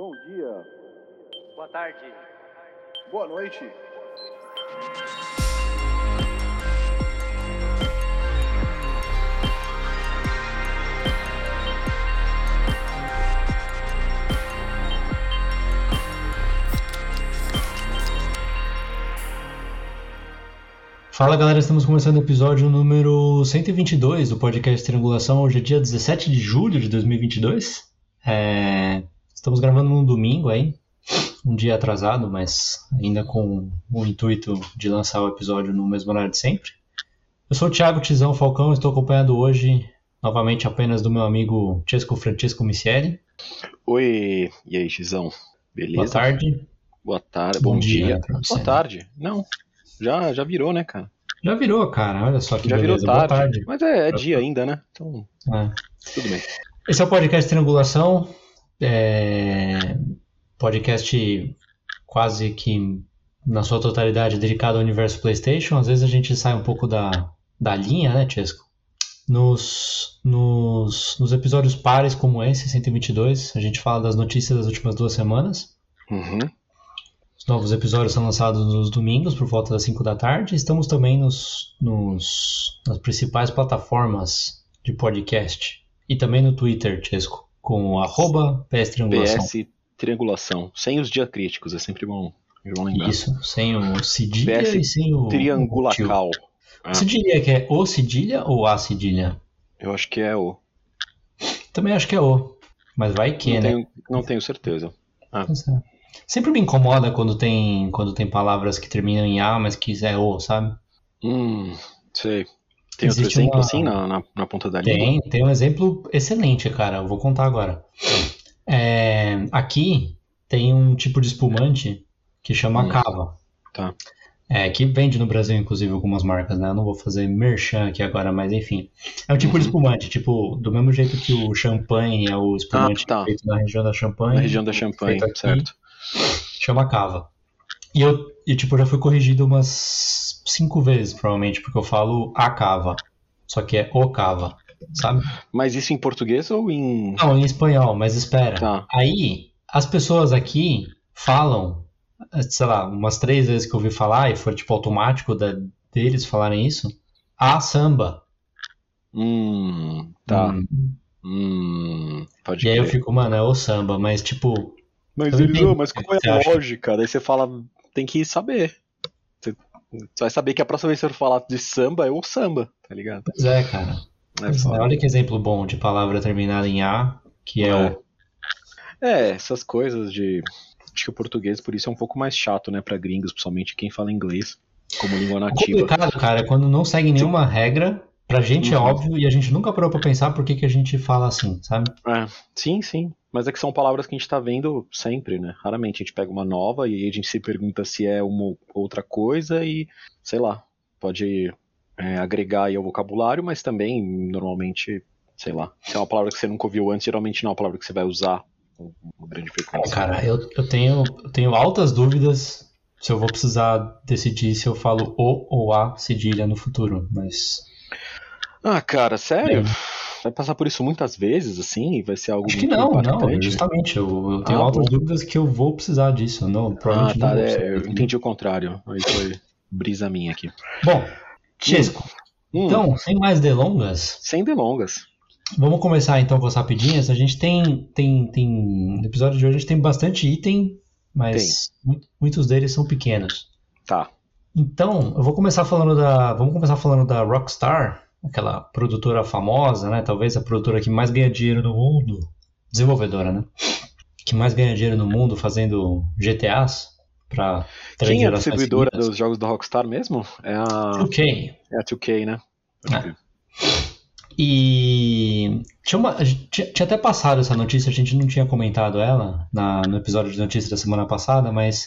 Bom dia. Boa tarde. Boa noite. Fala galera, estamos começando o episódio número 122 do podcast Triangulação. Hoje é dia 17 de julho de 2022. É... Estamos gravando num domingo aí, um dia atrasado, mas ainda com o intuito de lançar o episódio no mesmo horário de sempre. Eu sou o Thiago Tizão Falcão, estou acompanhado hoje novamente apenas do meu amigo Chesco Francesco Michele. Oi, e aí, Gizão? Beleza? Boa tarde. Boa tarde, bom, Bom dia, dia. né, você, Boa né? tarde. Não, já, já virou, né, cara? Já virou, cara, olha só que já beleza. virou tarde. tarde. Mas é, é dia ainda, né? Então, É. tudo bem. Esse é o podcast Triangulação, é, podcast quase que na sua totalidade dedicado ao universo PlayStation. Às vezes a gente sai um pouco da, da linha, né, Chesco? Nos, nos, nos episódios pares como esse, 122, a gente fala das notícias das últimas duas semanas. Uhum. Os novos episódios são lançados nos domingos, por volta das 5 da tarde. Estamos também nos, nos, nas principais plataformas de podcast. E também no Twitter, Chesco, com arroba PS Triangulação. PS Triangulação. Sem os diacríticos, é sempre bom, é bom lembrar. Isso, sem o cedilha PS e sem o. Triangulacal. Ah. Você diria que é o cedilha ou a cedilha? Eu acho que é o. Também acho que é o. Mas vai que, não, né? tenho, não tenho certeza. Pois é. Sempre me incomoda quando tem, quando tem palavras que terminam em A, mas que é o, sabe? Hum, sei. Tem outro Existe exemplo uma- assim na, na, na ponta da língua? Tem, tem um exemplo excelente, cara. Eu vou contar agora. É, aqui tem um tipo de espumante que chama Hum. cava. Tá. É, que vende no Brasil, inclusive, algumas marcas, né? Eu não vou fazer merchan aqui agora, mas enfim. É um tipo de Uhum. espumante, tipo, do mesmo jeito que o champanhe é o espumante Ah, tá. feito na região da Champanhe. Na região da Champagne, feito aqui, certo. Chama cava. E eu, e, tipo, já fui corrigido umas cinco vezes, provavelmente, porque eu falo a cava. Só que é o cava, sabe? Mas isso em português ou em. Não, em espanhol, mas espera. Tá. Aí, as pessoas aqui falam, sei lá, umas três vezes que eu ouvi falar, e foi tipo automático da- deles falarem isso, a samba. Hum, tá. Hum. Hum, pode E aí eu crer. fico, mano, é o samba, mas tipo, Mas eles, entendo "Ah, mas qual é a acha." lógica? Daí você fala, tem que saber. Você, você vai saber que a próxima vez que você for falar de samba é o samba, tá ligado? pois é, cara. É, é, olha que exemplo bom de palavra terminada em A, que é, É. o. É, essas coisas de. Acho que o português, por isso, é um pouco mais chato, né, pra gringos, principalmente quem fala inglês como língua O nativa. complicado, cara, é quando não segue nenhuma regra. Pra gente é Uhum. óbvio e a gente nunca parou pra pensar por que, que a gente fala assim, sabe? É, sim, sim. Mas é que são palavras que a gente tá vendo sempre, né? Raramente a gente pega uma nova e aí a gente se pergunta se é uma outra coisa e, sei lá, pode é, agregar aí ao vocabulário, mas também, normalmente, sei lá, se é uma palavra que você nunca ouviu antes, geralmente não é uma palavra que você vai usar com grande frequência. Cara, eu, eu, tenho, eu tenho altas dúvidas se eu vou precisar decidir se eu falo o ou a cedilha no futuro, mas Ah, cara, sério? É. Vai passar por isso muitas vezes, assim, e vai ser algo acho que não, não, justamente, eu, eu tenho Ah, altas bom. dúvidas que eu vou precisar disso, não, Ah, provavelmente não tá, vou é, eu entendi o contrário. Aí foi brisa minha aqui. Bom, Chesco, Hum, então, sem mais delongas, sem delongas. vamos começar então com as rapidinhas, a gente tem, tem, tem, no episódio de hoje a gente tem bastante item, mas mu- muitos deles são pequenos. Tá. Então, eu vou começar falando da. Vamos começar falando da Rockstar, aquela produtora famosa, né? Talvez a produtora que mais ganha dinheiro no mundo. Desenvolvedora, né? Que mais ganha dinheiro no mundo fazendo GTAs para Quem é a distribuidora seguidas. dos jogos da Rockstar mesmo? É a, 2K. é a 2K, né? É. E tinha, uma, tinha, tinha até passado essa notícia, a gente não tinha comentado ela na- no episódio de notícias da semana passada, mas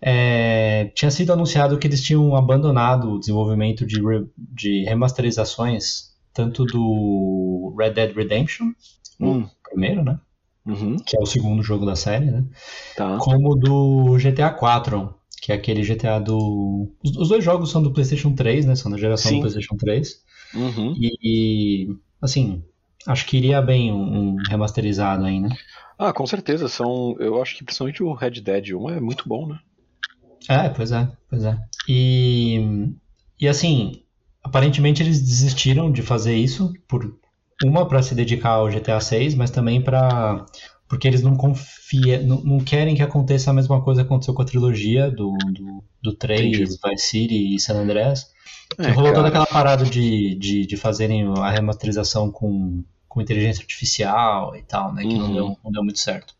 é, tinha sido anunciado que eles tinham abandonado o desenvolvimento de, re- de remasterizações, tanto do Red Dead Redemption, Hum, o primeiro, né? uhum, Que é o segundo jogo da série, né? tá. Como do GTA 4, que é aquele GTA do. Os, dois jogos são do PlayStation 3, né? São da geração Sim. do PlayStation 3. Uhum. E, e, assim, acho que iria bem um, um remasterizado aí, né? Ah, com certeza. São, eu acho que principalmente o Red Dead 1 é muito bom, né? É, pois é, pois é. E, e assim, aparentemente eles desistiram de fazer isso por uma para se dedicar ao GTA 6, mas também para porque eles não confiam, não, não, querem que aconteça a mesma coisa que aconteceu com a trilogia do, do, do 3, Entendi. Vice City e San Andreas. Que é, rolou cara. toda aquela parada de, de, de fazerem a remasterização com, com inteligência artificial e tal, né? Que uhum. não, deu, não deu muito certo.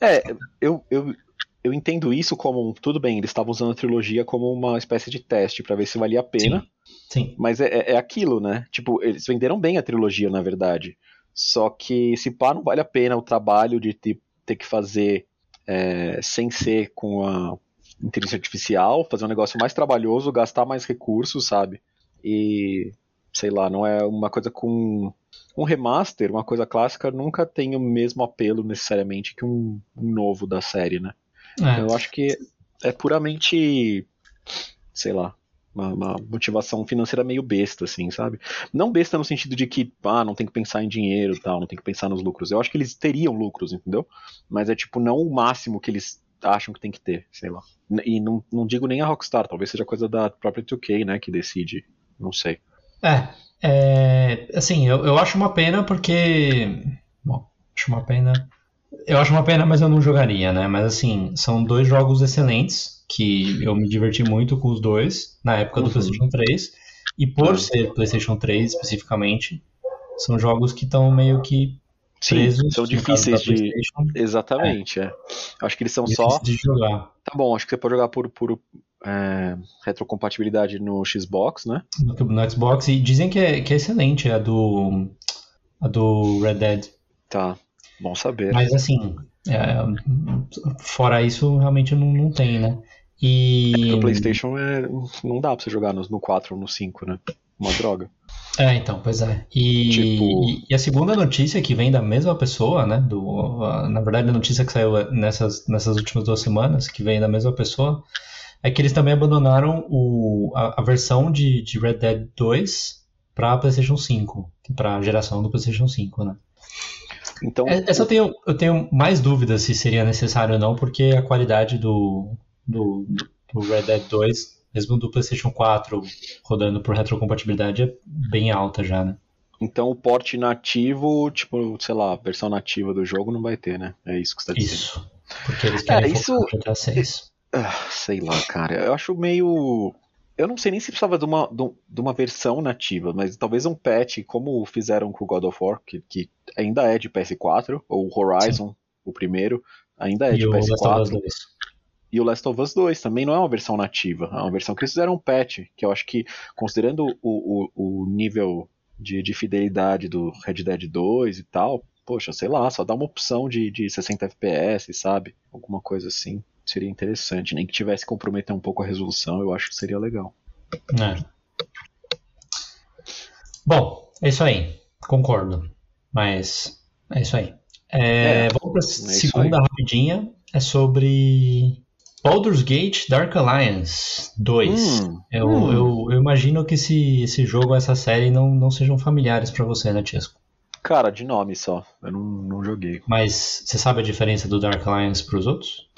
É, eu, eu, eu entendo isso como. Tudo bem, eles estavam usando a trilogia como uma espécie de teste para ver se valia a pena. Sim. Sim. Mas é, é, é aquilo, né? Tipo, eles venderam bem a trilogia, na verdade. Só que se pá, não vale a pena o trabalho de ter, ter que fazer é, sem ser com a inteligência artificial, fazer um negócio mais trabalhoso, gastar mais recursos, sabe? E sei lá, não é uma coisa com um remaster, uma coisa clássica, nunca tem o mesmo apelo necessariamente que um, um novo da série, né? É. Eu acho que é puramente, sei lá, uma, uma, motivação financeira meio besta, assim, sabe? Não besta no sentido de que, ah, não tem que pensar em dinheiro e tal, não tem que pensar nos lucros. Eu acho que eles teriam lucros, entendeu? Mas é tipo, não o máximo que eles acham que tem que ter, sei lá. E não, não digo nem a Rockstar, talvez seja coisa da própria 2K, né, que decide, não sei. É, é assim, eu, eu acho uma pena porque, bom, acho uma pena, eu acho uma pena, mas eu não jogaria, né, mas assim, são dois jogos excelentes, que eu me diverti muito com os dois na época do uhum. PlayStation 3. E por uhum. ser PlayStation 3 especificamente, são jogos que estão meio que presos. Sim, são difíceis de. Exatamente, é. é. Acho que eles são só. De jogar. Tá bom, acho que você pode jogar por, por é, retrocompatibilidade no Xbox, né? No, no, Xbox, e dizem que é, que é excelente a do. a do Red Dead. Tá, bom saber. Mas assim, é, fora isso, realmente não, não tem, né? E... É, no PlayStation é, não dá pra você jogar no, no 4 ou no 5, né? Uma droga. É, então, pois é. E, tipo... e, e, a segunda notícia que vem da mesma pessoa, né? Do, a, na verdade, a notícia que saiu nessas, nessas últimas duas semanas, que vem da mesma pessoa, é que eles também abandonaram o, a, a versão de, de Red Dead 2 para PlayStation 5, para a geração do PlayStation 5, né? Então, é, Essa eu tenho, eu tenho mais dúvidas se seria necessário ou não, porque a qualidade do, do, do Red Dead 2, mesmo do PlayStation 4 rodando por retrocompatibilidade, é bem alta já, né? Então o porte nativo, tipo, sei lá, a versão nativa do jogo não vai ter, né? É isso que você tá dizendo. Isso. Porque eles querem é, isso... GTA 6. Ah, sei lá, cara. Eu acho meio. Eu não sei nem se precisava de uma, de uma versão nativa, mas talvez um patch, como fizeram com o God of War, que, que ainda é de PS4, ou Horizon, Sim. o primeiro, ainda é e de PS4. E o Last of Us 2 também não é uma versão nativa, é uma versão que eles fizeram um patch, que eu acho que, considerando o, o, o nível de, de, fidelidade do Red Dead 2 e tal, poxa, sei lá, só dá uma opção de, de 60 FPS, sabe? Alguma coisa assim. Seria interessante, nem que tivesse que comprometer um pouco a resolução, eu acho que seria legal. É. Bom, é isso aí. Concordo. Mas é isso aí. É, é, vamos para a é segunda rapidinha. É sobre Baldur's Gate Dark Alliance 2. Hum, eu, hum. Eu, eu, imagino que esse, esse jogo, essa série não, não sejam familiares para você, né, Tiesco? Cara, de nome só. Eu não, não joguei. Mas você sabe a diferença do Dark Alliance para os outros?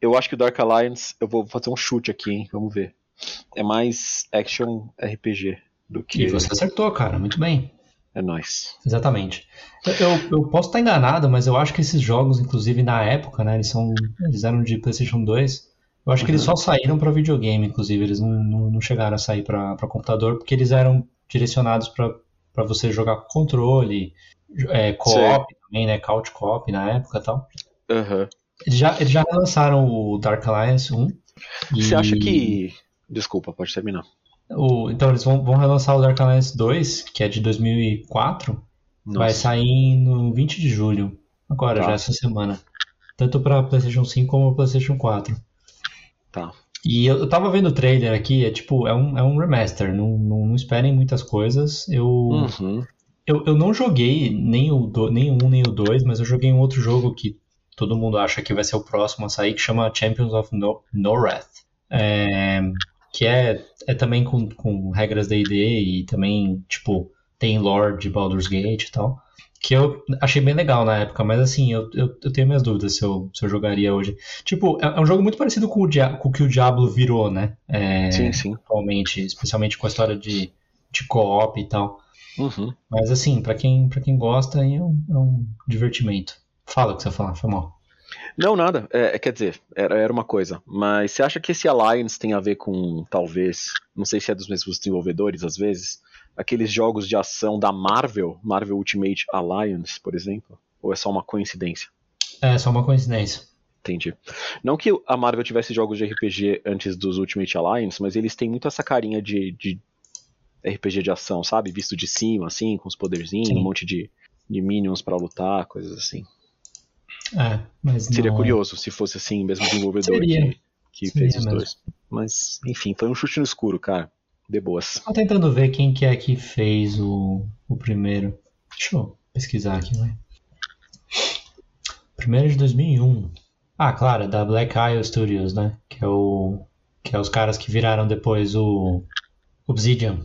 Eu acho que o Dark Alliance, eu vou fazer um chute aqui, hein? Vamos ver. É mais action RPG do que. E você acertou, cara, muito bem. É nóis. Exatamente. Eu, eu, posso estar enganado, mas eu acho que esses jogos, inclusive na época, né, eles são. Eles eram de PlayStation 2. Eu acho uhum. que eles uhum. só saíram para videogame, inclusive, eles não, não, não chegaram a sair para computador, porque eles eram direcionados para você jogar com controle, é, co-op também, né? Couch co-op na época e tal. Uhum. Eles, já, eles já lançaram o Dark Alliance 1. Você e... acha que. Desculpa, pode terminar. O, então eles vão, vão relançar o Dark Alliance 2, que é de 2004. Nossa. Vai sair no 20 de julho. Agora, tá. já essa semana. Tanto para PlayStation 5 como PlayStation 4. Tá. E eu, eu tava vendo o trailer aqui, é tipo, é um, é um remaster, não, não, não esperem muitas coisas. Eu, uhum. eu, eu não joguei nem o, do, nem o 1 nem o 2, mas eu joguei um outro jogo que todo mundo acha que vai ser o próximo a sair, que chama Champions of no Norrath. É, que é, é também com, com regras D&D e também, tipo, tem lore de Baldur's Gate e tal. Que eu achei bem legal na época, mas assim, eu, eu, eu tenho minhas dúvidas se eu, se eu jogaria hoje. Tipo, é, é um jogo muito parecido com o, Dia com o que o Diablo virou, né? É, Sim, sim. Atualmente, especialmente com a história de, de co-op e tal. Uhum. Mas assim, pra quem, pra quem gosta, aí é um, é um divertimento. Fala o que você falar, foi mal. Não, nada. É, quer dizer, era, era uma coisa. Mas você acha que esse Alliance tem a ver com, talvez, não sei se é dos mesmos desenvolvedores às vezes, aqueles jogos de ação da Marvel, Marvel Ultimate Alliance, por exemplo? Ou é só uma coincidência? É só uma coincidência. Entendi. Não que a Marvel tivesse jogos de RPG antes dos Ultimate Alliance, mas eles têm muito essa carinha de, de RPG de ação, sabe? Visto de cima, assim, com os poderzinhos, Sim. um monte de, de minions pra lutar, coisas assim. É, Seria não- curioso se fosse assim, mesmo desenvolvedor Seria. que, que Seria fez os mesmo. dois. Mas, enfim, foi um chute no escuro, cara. De boas. Tô tentando ver quem que é que fez o, o primeiro. Deixa eu pesquisar aqui, vai. Primeiro é de 2001. Ah, claro, é da Black Isle Studios, né? Que é o que é os caras que viraram depois o Obsidian.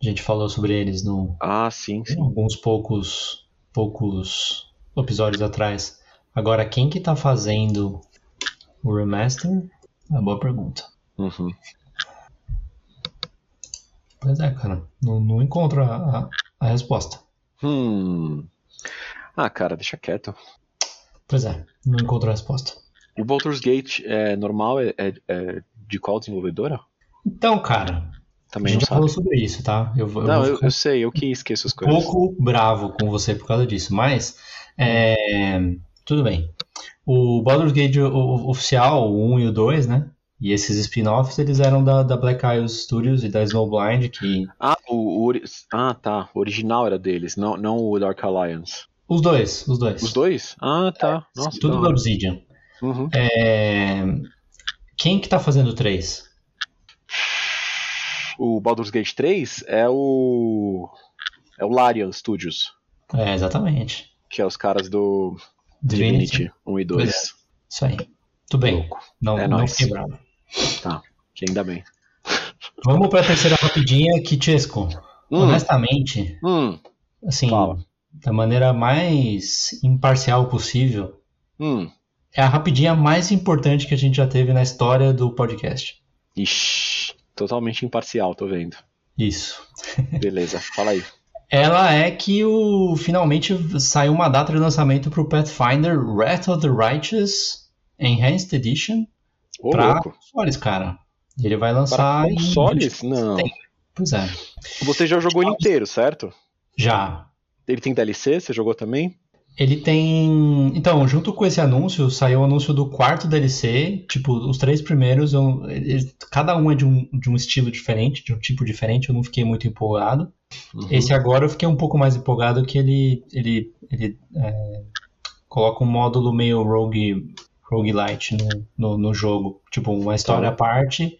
A gente falou sobre eles no Ah, sim, sim. alguns poucos poucos episódios atrás. Agora, quem que tá fazendo o remaster? É uma boa pergunta. Uhum. Pois é, cara. Não, não encontro a, a, a resposta. Hum. Ah, cara, deixa quieto. Pois é, não encontro a resposta. O Baldur's Gate é normal? É, é- é de qual desenvolvedora? Então, cara, a Também gente não já falou sobre isso, tá? Eu, eu Não, eu, eu sei, eu que esqueço as um coisas. pouco bravo com você por causa disso, mas é, tudo bem. O Baldur's Gate o- o- oficial, o 1 e o 2, né? E esses spin-offs, eles eram da, da Black Isle Studios e da Snowblind, que... Ah, o, o ah, tá. O original era deles, não, não o Dark Alliance. Os dois, os dois. Os dois? Ah, tá. Nossa, Tudo da da. Obsidian. Uhum. É, Quem que tá fazendo o 3? O Baldur's Gate 3 é o. É o Larian Studios, É, exatamente. que é os caras do Divinity. Divinity 1 e 2. Isso aí. Tudo bem. Louco. Não, É não nóis. fiquei bravo. Tá, que ainda bem. Vamos pra terceira rapidinha, que Chesco. Hum, Honestamente, hum, assim, Fala. da maneira mais imparcial possível, hum. é a rapidinha mais importante que a gente já teve na história do podcast. Ixi, totalmente imparcial, tô vendo. Isso. Beleza, fala aí. Ela é que o finalmente saiu uma data de lançamento pro Pathfinder Wrath of the Righteous Enhanced Edition louco. consoles, cara. Ele vai Para lançar em consoles? Não. Pois é. Você já jogou ele inteiro, certo? Já. Ele tem DLC, você jogou também? Ele tem. Então, junto com esse anúncio, saiu o anúncio do quarto DLC. Tipo, os três primeiros, eu- eles- cada um é de um, de um estilo diferente, de um tipo diferente. Eu não fiquei muito empolgado. Uhum. Esse agora eu fiquei um pouco mais empolgado que ele, ele, ele é, coloca um módulo meio rogue, roguelite no, no, no jogo. Tipo, uma história Tá. à parte,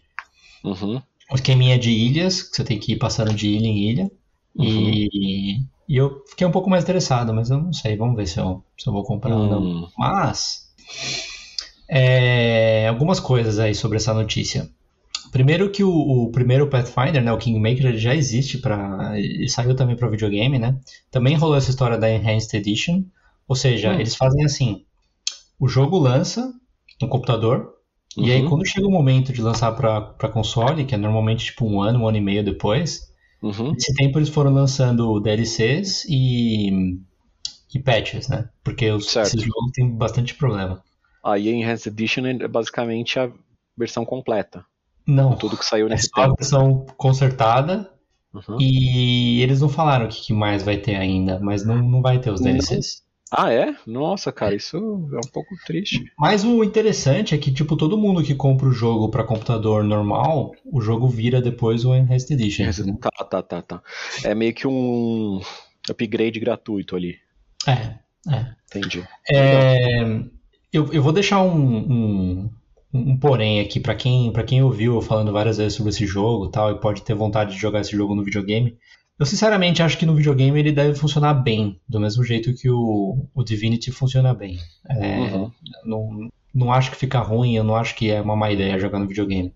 Uhum. um esqueminha de ilhas, que você tem que ir passando de ilha em ilha. Uhum. E, e eu fiquei um pouco mais interessado, mas eu não sei. Vamos ver se eu, se eu vou comprar ou não. Hum. Mas é, algumas coisas aí sobre essa notícia. Primeiro que o, o primeiro Pathfinder, né, o Kingmaker, ele já existe para, ele saiu também para videogame, né? Também rolou essa história da Enhanced Edition, ou seja, Hum. eles fazem assim: o jogo lança no computador e aí Uhum. quando chega o momento de lançar para console, que é normalmente tipo um ano, um ano e meio depois, Uhum. Nesse tempo eles foram lançando DLCs e, e patches, né? Porque os, Certo. esses jogos têm bastante problema. Aí a Enhanced Edition é basicamente a versão completa. Não, Tudo que saiu é nesse só a versão consertada Uhum. e eles não falaram o que, mais vai ter ainda, mas não, não vai ter os Não. Ah, é? Nossa, cara, isso é um pouco triste. Mas o interessante é que, tipo, todo mundo que compra o jogo para computador normal, o jogo vira depois o Enhanced Edition. entendeu? Tá, tá, tá, tá. É meio que um upgrade gratuito ali. É, é. Entendi. É, eu, eu vou deixar um, um, um porém aqui pra quem, pra quem ouviu falando várias vezes sobre esse jogo tal, e pode ter vontade de jogar esse jogo no videogame. Eu sinceramente acho que no videogame ele deve funcionar bem, do mesmo jeito que o, o Divinity funciona bem. É, Uhum. não, não acho que fica ruim, eu não acho que é uma má ideia jogar no videogame.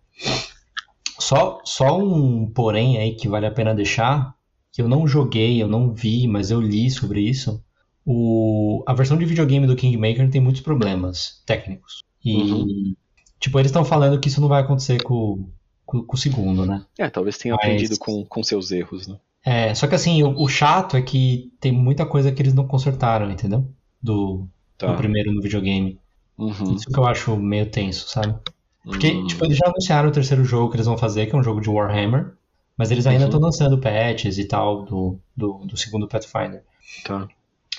Só, só um porém aí que vale a pena deixar que eu não joguei, eu não vi, mas eu li sobre isso. O, a versão de videogame do Kingmaker tem muitos problemas técnicos. E, uhum. tipo, eles estão falando que isso não vai acontecer com, com, com, o segundo, né? É, talvez tenha mas, aprendido com, com seus erros, né? É, só que assim, o, o, chato é que tem muita coisa que eles não consertaram, entendeu? Do, tá. do primeiro no videogame. Uhum. Isso que eu acho meio tenso, sabe? Porque, uhum. tipo, eles já anunciaram o terceiro jogo que eles vão fazer, que é um jogo de Warhammer. Mas eles ainda estão uhum. lançando patches e tal do, do, do segundo Pathfinder. Tá.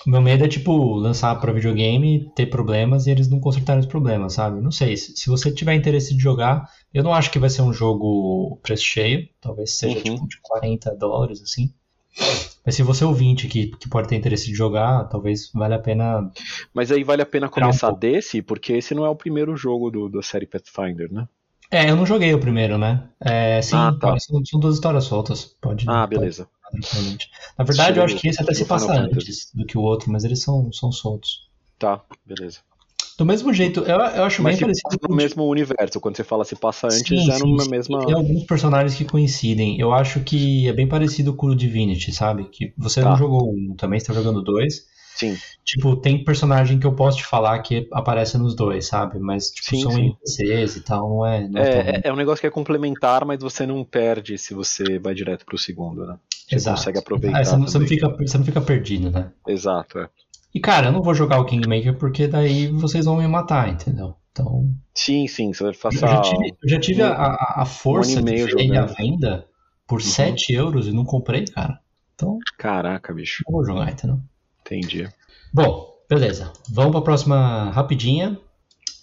O meu medo é, tipo, lançar para videogame, ter problemas e eles não consertarem os problemas, sabe? Não sei, se, você tiver interesse de jogar, eu não acho que vai ser um jogo preço cheio, talvez seja, uhum. tipo, de 40 dólares, assim. Mas se você é ouvinte que, que pode ter interesse de jogar, talvez valha a pena. Mas aí vale a pena começar um desse, porque esse não é o primeiro jogo do, da série Pathfinder, né? É, eu não joguei o primeiro, né? É, sim, ah, tá. são, são, duas histórias soltas. Pode. Ah, beleza. Na verdade, eu acho que esse até se passa antes do que o outro, mas eles são, são soltos. Tá, beleza. Do mesmo jeito, eu, eu acho Mas bem parecido. no mesmo universo, quando você fala se passa antes, sim, já sim, na mesma. Tem alguns personagens que coincidem. Eu acho que é bem parecido com o Divinity, sabe? Que você tá. não jogou um, também está jogando dois. Sim. Tipo, tem personagem que eu posso te falar que aparece nos dois, sabe? Mas, tipo, sim, são sim. NPCs e tal, não é. Não é, é, é, um negócio que é complementar, mas você não perde se você vai direto pro segundo, né? Você Exato. consegue aproveitar. É, você, não, você, não fica, você não fica perdido, né? Exato, é. E, cara, eu não vou jogar o Kingmaker porque daí vocês vão me matar, entendeu? Então. Sim, sim, você vai passar. Eu já tive, eu já tive um, a, a força um de ter a venda por uhum. 7 euros e não comprei, cara. Então. Caraca, bicho. Não vou jogar, entendeu? Entendi. Bom, beleza. Vamos para a próxima rapidinha.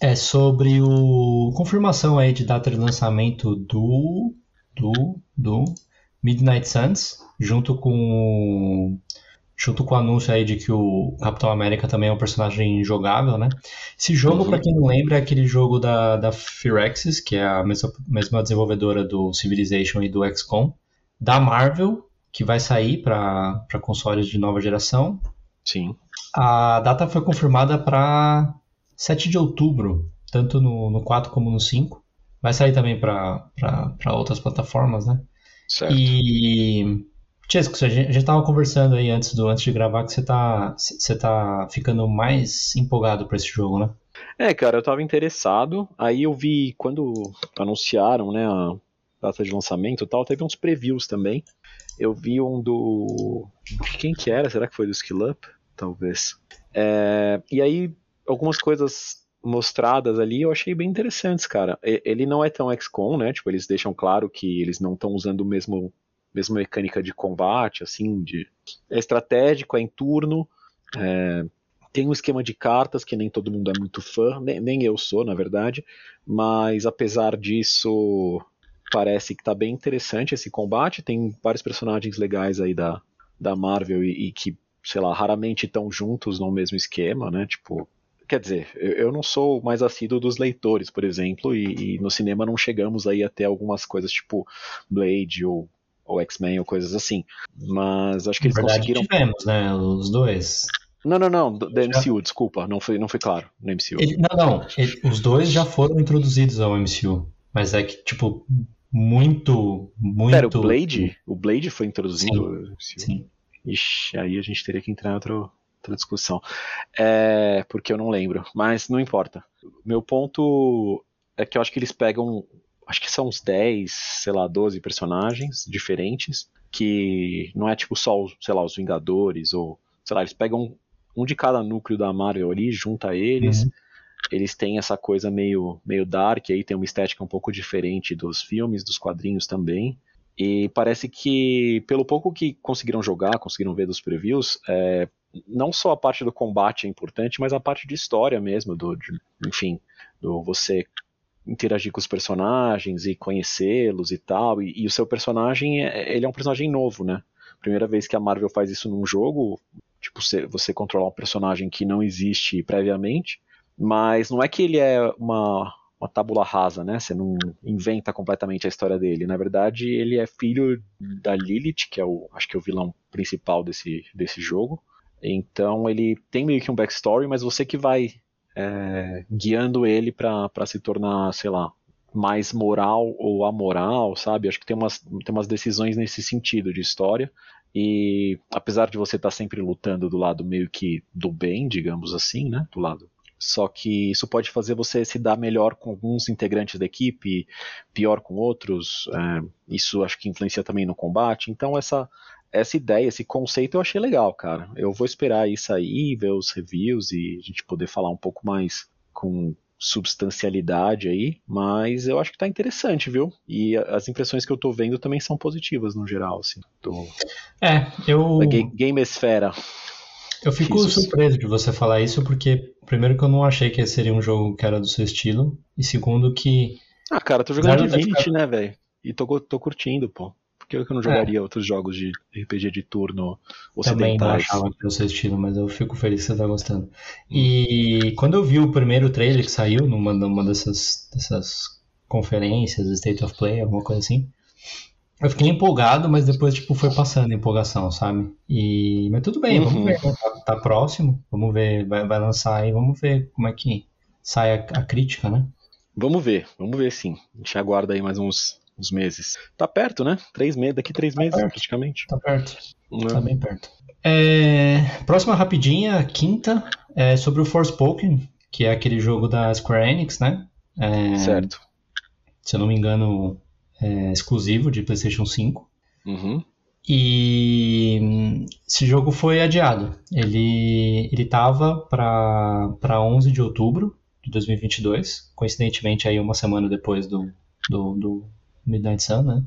É sobre o confirmação aí de data de lançamento do do do Midnight Suns, junto com junto com o anúncio aí de que o Capitão América também é um personagem jogável, né? Esse jogo, uhum. para quem não lembra, é aquele jogo da, da Firaxis, que é a mesma, mesma desenvolvedora do Civilization e do XCOM, da Marvel, que vai sair para consoles de nova geração. Sim. A data foi confirmada para 7 de outubro, tanto no, no 4 como no 5. Vai sair também para outras plataformas, né? Certo. E. Chesco, a gente estava conversando aí antes, do, antes de gravar que você tá, você tá ficando mais empolgado para esse jogo, né? É, cara, eu estava interessado. Aí eu vi quando anunciaram, né, a data de lançamento e tal, teve uns previews também. Eu vi um do. Quem que era? Será que foi do Skill Up? Talvez. É... E aí, algumas coisas mostradas ali eu achei bem interessantes, cara. Ele não é tão XCOM, né? Tipo, eles deixam claro que eles não estão usando o mesmo mesma mecânica de combate, assim, de é estratégico, é em turno, é... tem um esquema de cartas que nem todo mundo é muito fã, nem, nem eu sou, na verdade, mas apesar disso parece que tá bem interessante esse combate. Tem vários personagens legais aí da, da Marvel e, e que, sei lá, raramente estão juntos no mesmo esquema, né? Tipo, quer dizer, eu, não sou mais assíduo dos leitores, por exemplo, e, e, no cinema não chegamos aí até algumas coisas tipo Blade ou, ou X-Men ou coisas assim. Mas acho que eles verdade, conseguiram. tivemos, né? Os dois. Não, não, não, da MCU, desculpa, não foi, não foi claro, no MCU. Ele, não, não, ele, os dois já foram introduzidos ao MCU, mas é que, tipo, muito, muito. Pera, o Blade? O Blade foi introduzido? Sim. sim. Ixi, aí a gente teria que entrar em outro, outra discussão. É, porque eu não lembro, mas não importa. Meu ponto é que eu acho que eles pegam. Acho que são uns 10, sei lá, 12 personagens diferentes. Que não é tipo só, sei lá, os Vingadores, ou. Sei lá, eles pegam um de cada núcleo da Marvel ali, junta eles. Uhum eles têm essa coisa meio, meio dark, aí tem uma estética um pouco diferente dos filmes, dos quadrinhos também. E parece que, pelo pouco que conseguiram jogar, conseguiram ver dos previews, é, não só a parte do combate é importante, mas a parte de história mesmo, do, de, enfim, do você interagir com os personagens e conhecê-los e tal. E, e, o seu personagem, é, ele é um personagem novo, né? Primeira vez que a Marvel faz isso num jogo, tipo, você, você controlar um personagem que não existe previamente. Mas não é que ele é uma, uma tábula rasa, né? Você não inventa completamente a história dele. Na verdade, ele é filho da Lilith, que é o, acho que é o vilão principal desse, desse jogo. Então ele tem meio que um backstory, mas você que vai é, guiando ele para se tornar, sei lá, mais moral ou amoral, sabe? Acho que tem umas, tem umas decisões nesse sentido de história. E apesar de você estar tá sempre lutando do lado meio que do bem, digamos assim, né? Do lado. Só que isso pode fazer você se dar melhor com alguns integrantes da equipe, pior com outros. É, isso acho que influencia também no combate. Então essa essa ideia, esse conceito eu achei legal, cara. Eu vou esperar isso aí, ver os reviews e a gente poder falar um pouco mais com substancialidade aí, mas eu acho que tá interessante, viu? E as impressões que eu tô vendo também são positivas no geral, assim. Tô... É, eu. Game Esfera. Eu fico surpreso de você falar isso, porque, primeiro, que eu não achei que seria um jogo que era do seu estilo, e segundo, que. Ah, cara, tô jogando Divinity, né, velho? E tô, tô curtindo, pô que eu não jogaria é. outros jogos de RPG de turno ocidentais. Também não achava que seu estilo, mas eu fico feliz que você tá gostando. E quando eu vi o primeiro trailer que saiu numa, numa dessas, dessas conferências, State of Play, alguma coisa assim, eu fiquei empolgado, mas depois tipo foi passando a empolgação, sabe? E mas tudo bem, uhum. vamos ver, né? tá, tá, próximo, vamos ver, vai, vai lançar aí, vamos ver como é que sai a, a crítica, né? Vamos ver, vamos ver sim. A gente aguarda aí mais uns uns meses. Tá perto, né? Três meses, daqui três tá meses, perto. praticamente. Tá perto. Não. Tá bem perto. É, próxima rapidinha, quinta, é sobre o Forspoken, que é aquele jogo da Square Enix, né? É, certo. Se eu não me engano, é exclusivo de PlayStation 5. Uhum. E esse jogo foi adiado. Ele ele tava para 11 de outubro de 2022, coincidentemente aí uma semana depois do, do, do Midnight Sun, né?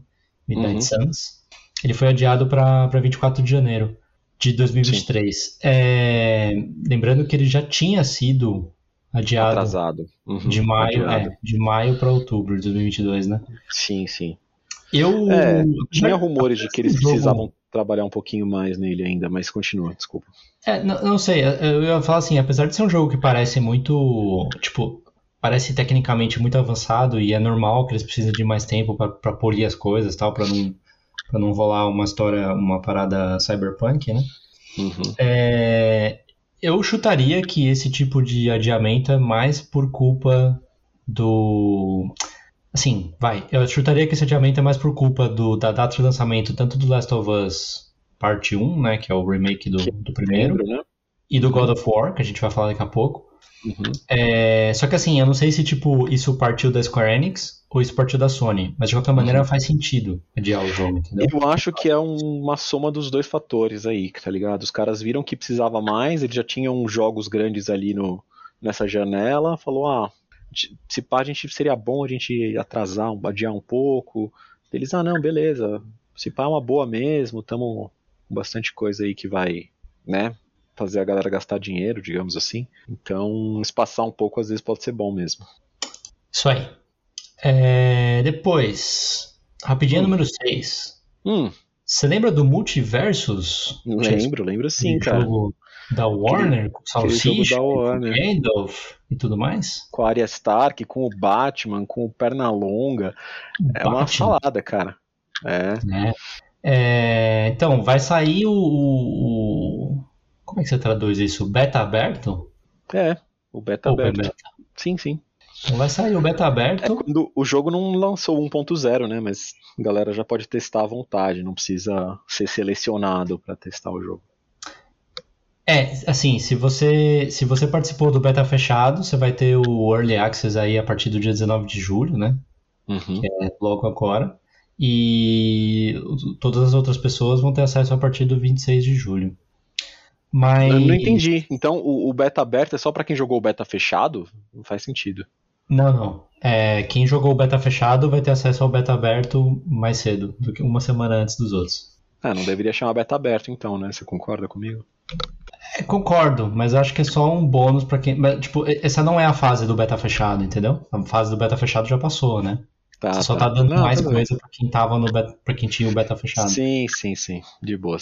Midnight uhum. Suns. Ele foi adiado para 24 de janeiro de 2023. É, lembrando que ele já tinha sido adiado atrasado uhum, de maio, é, de maio para outubro de 2022, né? Sim, sim. Eu é, tinha rumores de que eles precisavam trabalhar um pouquinho mais nele ainda, mas continua, desculpa. É, não, não sei, eu ia falar assim, apesar de ser um jogo que parece muito, tipo, parece tecnicamente muito avançado e é normal que eles precisem de mais tempo para polir as coisas tal, para não, pra não rolar uma história, uma parada cyberpunk, né? Uhum. É, eu chutaria que esse tipo de adiamento é mais por culpa do. Assim, vai. Eu chutaria que esse adiamento é mais por culpa do, da data de lançamento tanto do Last of Us Parte 1, né? Que é o remake do, do primeiro. Né? E do God of War, que a gente vai falar daqui a pouco. Uhum. É, só que assim, eu não sei se tipo isso partiu da Square Enix ou isso partiu da Sony, mas de qualquer maneira uhum. faz sentido adiar o jogo, entendeu? Eu acho que é uma soma dos dois fatores aí, tá ligado? Os caras viram que precisava mais, eles já tinham jogos grandes ali no, nessa janela, falou, ah, se pá, a gente seria bom a gente atrasar, adiar um pouco. Eles, ah, não, beleza, se pá é uma boa mesmo, tamo com bastante coisa aí que vai, né, fazer a galera gastar dinheiro, digamos assim. Então, espaçar um pouco às vezes pode ser bom mesmo. Isso aí. É, depois, rapidinho hum. número 6. Hum. Você lembra do Multiversus? Lembro, lembro sim, cara. Jogo da Warner, com Salsicha, com Gandalf e tudo mais? Com a Arya Stark, com o Batman, com o Pernalonga. É Batman. uma salada, cara. É. é. É, então, vai sair o, o, como é que você traduz isso? Beta aberto? É, o beta Ou aberto. Beta. Sim, sim. Então vai sair o beta aberto. É quando o jogo não lançou 1.0, né? Mas a galera já pode testar à vontade, não precisa ser selecionado para testar o jogo. É, assim, se você se você participou do beta fechado, você vai ter o Early Access aí a partir do dia 19 de julho, né? Uhum. Que é logo agora. E todas as outras pessoas vão ter acesso a partir do 26 de julho. Mas... Eu não entendi. Então o, o beta aberto é só para quem jogou o beta fechado? Não faz sentido. Não, não. É, quem jogou o beta fechado vai ter acesso ao beta aberto mais cedo, do que uma semana antes dos outros. Ah, não deveria chamar beta aberto então, né? Você concorda comigo? É, concordo, mas acho que é só um bônus para quem. Tipo, essa não é a fase do beta fechado, entendeu? A fase do beta fechado já passou, né? Tá, Você só tá, tá dando não, mais tá coisa para quem tava no beta, pra quem tinha o beta fechado. Sim, sim, sim. De boa.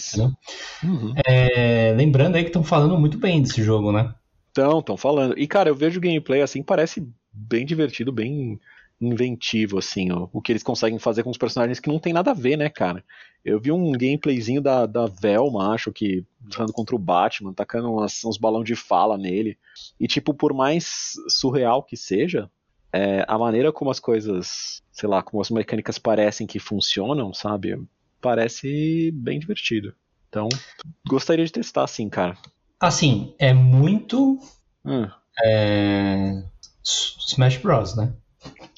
Uhum. É, lembrando aí que estão falando muito bem desse jogo, né? Estão, estão falando. E, cara, eu vejo o gameplay assim, parece bem divertido, bem inventivo, assim, ó, o que eles conseguem fazer com os personagens que não tem nada a ver, né, cara? Eu vi um gameplayzinho da, da Velma, acho que, lutando contra o Batman, tacando umas, uns balão de fala nele. E, tipo, por mais surreal que seja, é, a maneira como as coisas, sei lá, como as mecânicas parecem que funcionam, sabe? Parece bem divertido. Então, gostaria de testar, sim, cara. Assim, é muito Hum, é, Smash Bros, né?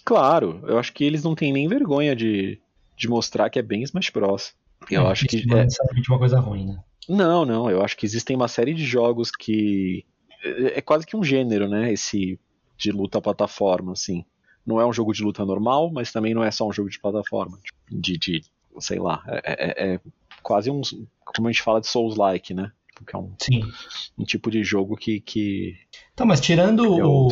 claro, eu acho que eles não têm nem vergonha de, de mostrar que é bem Smash Bros. Eu É, acho que. não é é- necessariamente uma coisa ruim, né? Não, não, eu acho que existem uma série de jogos que. É é quase que um gênero, né? Esse de luta plataforma, assim. Não é um jogo de luta normal, mas também não é só um jogo de plataforma. De, de sei lá, é, é- é quase um. Como a gente fala de Souls-like, né? Porque é um, Sim. um tipo de jogo que. que Tá, mas tirando é o,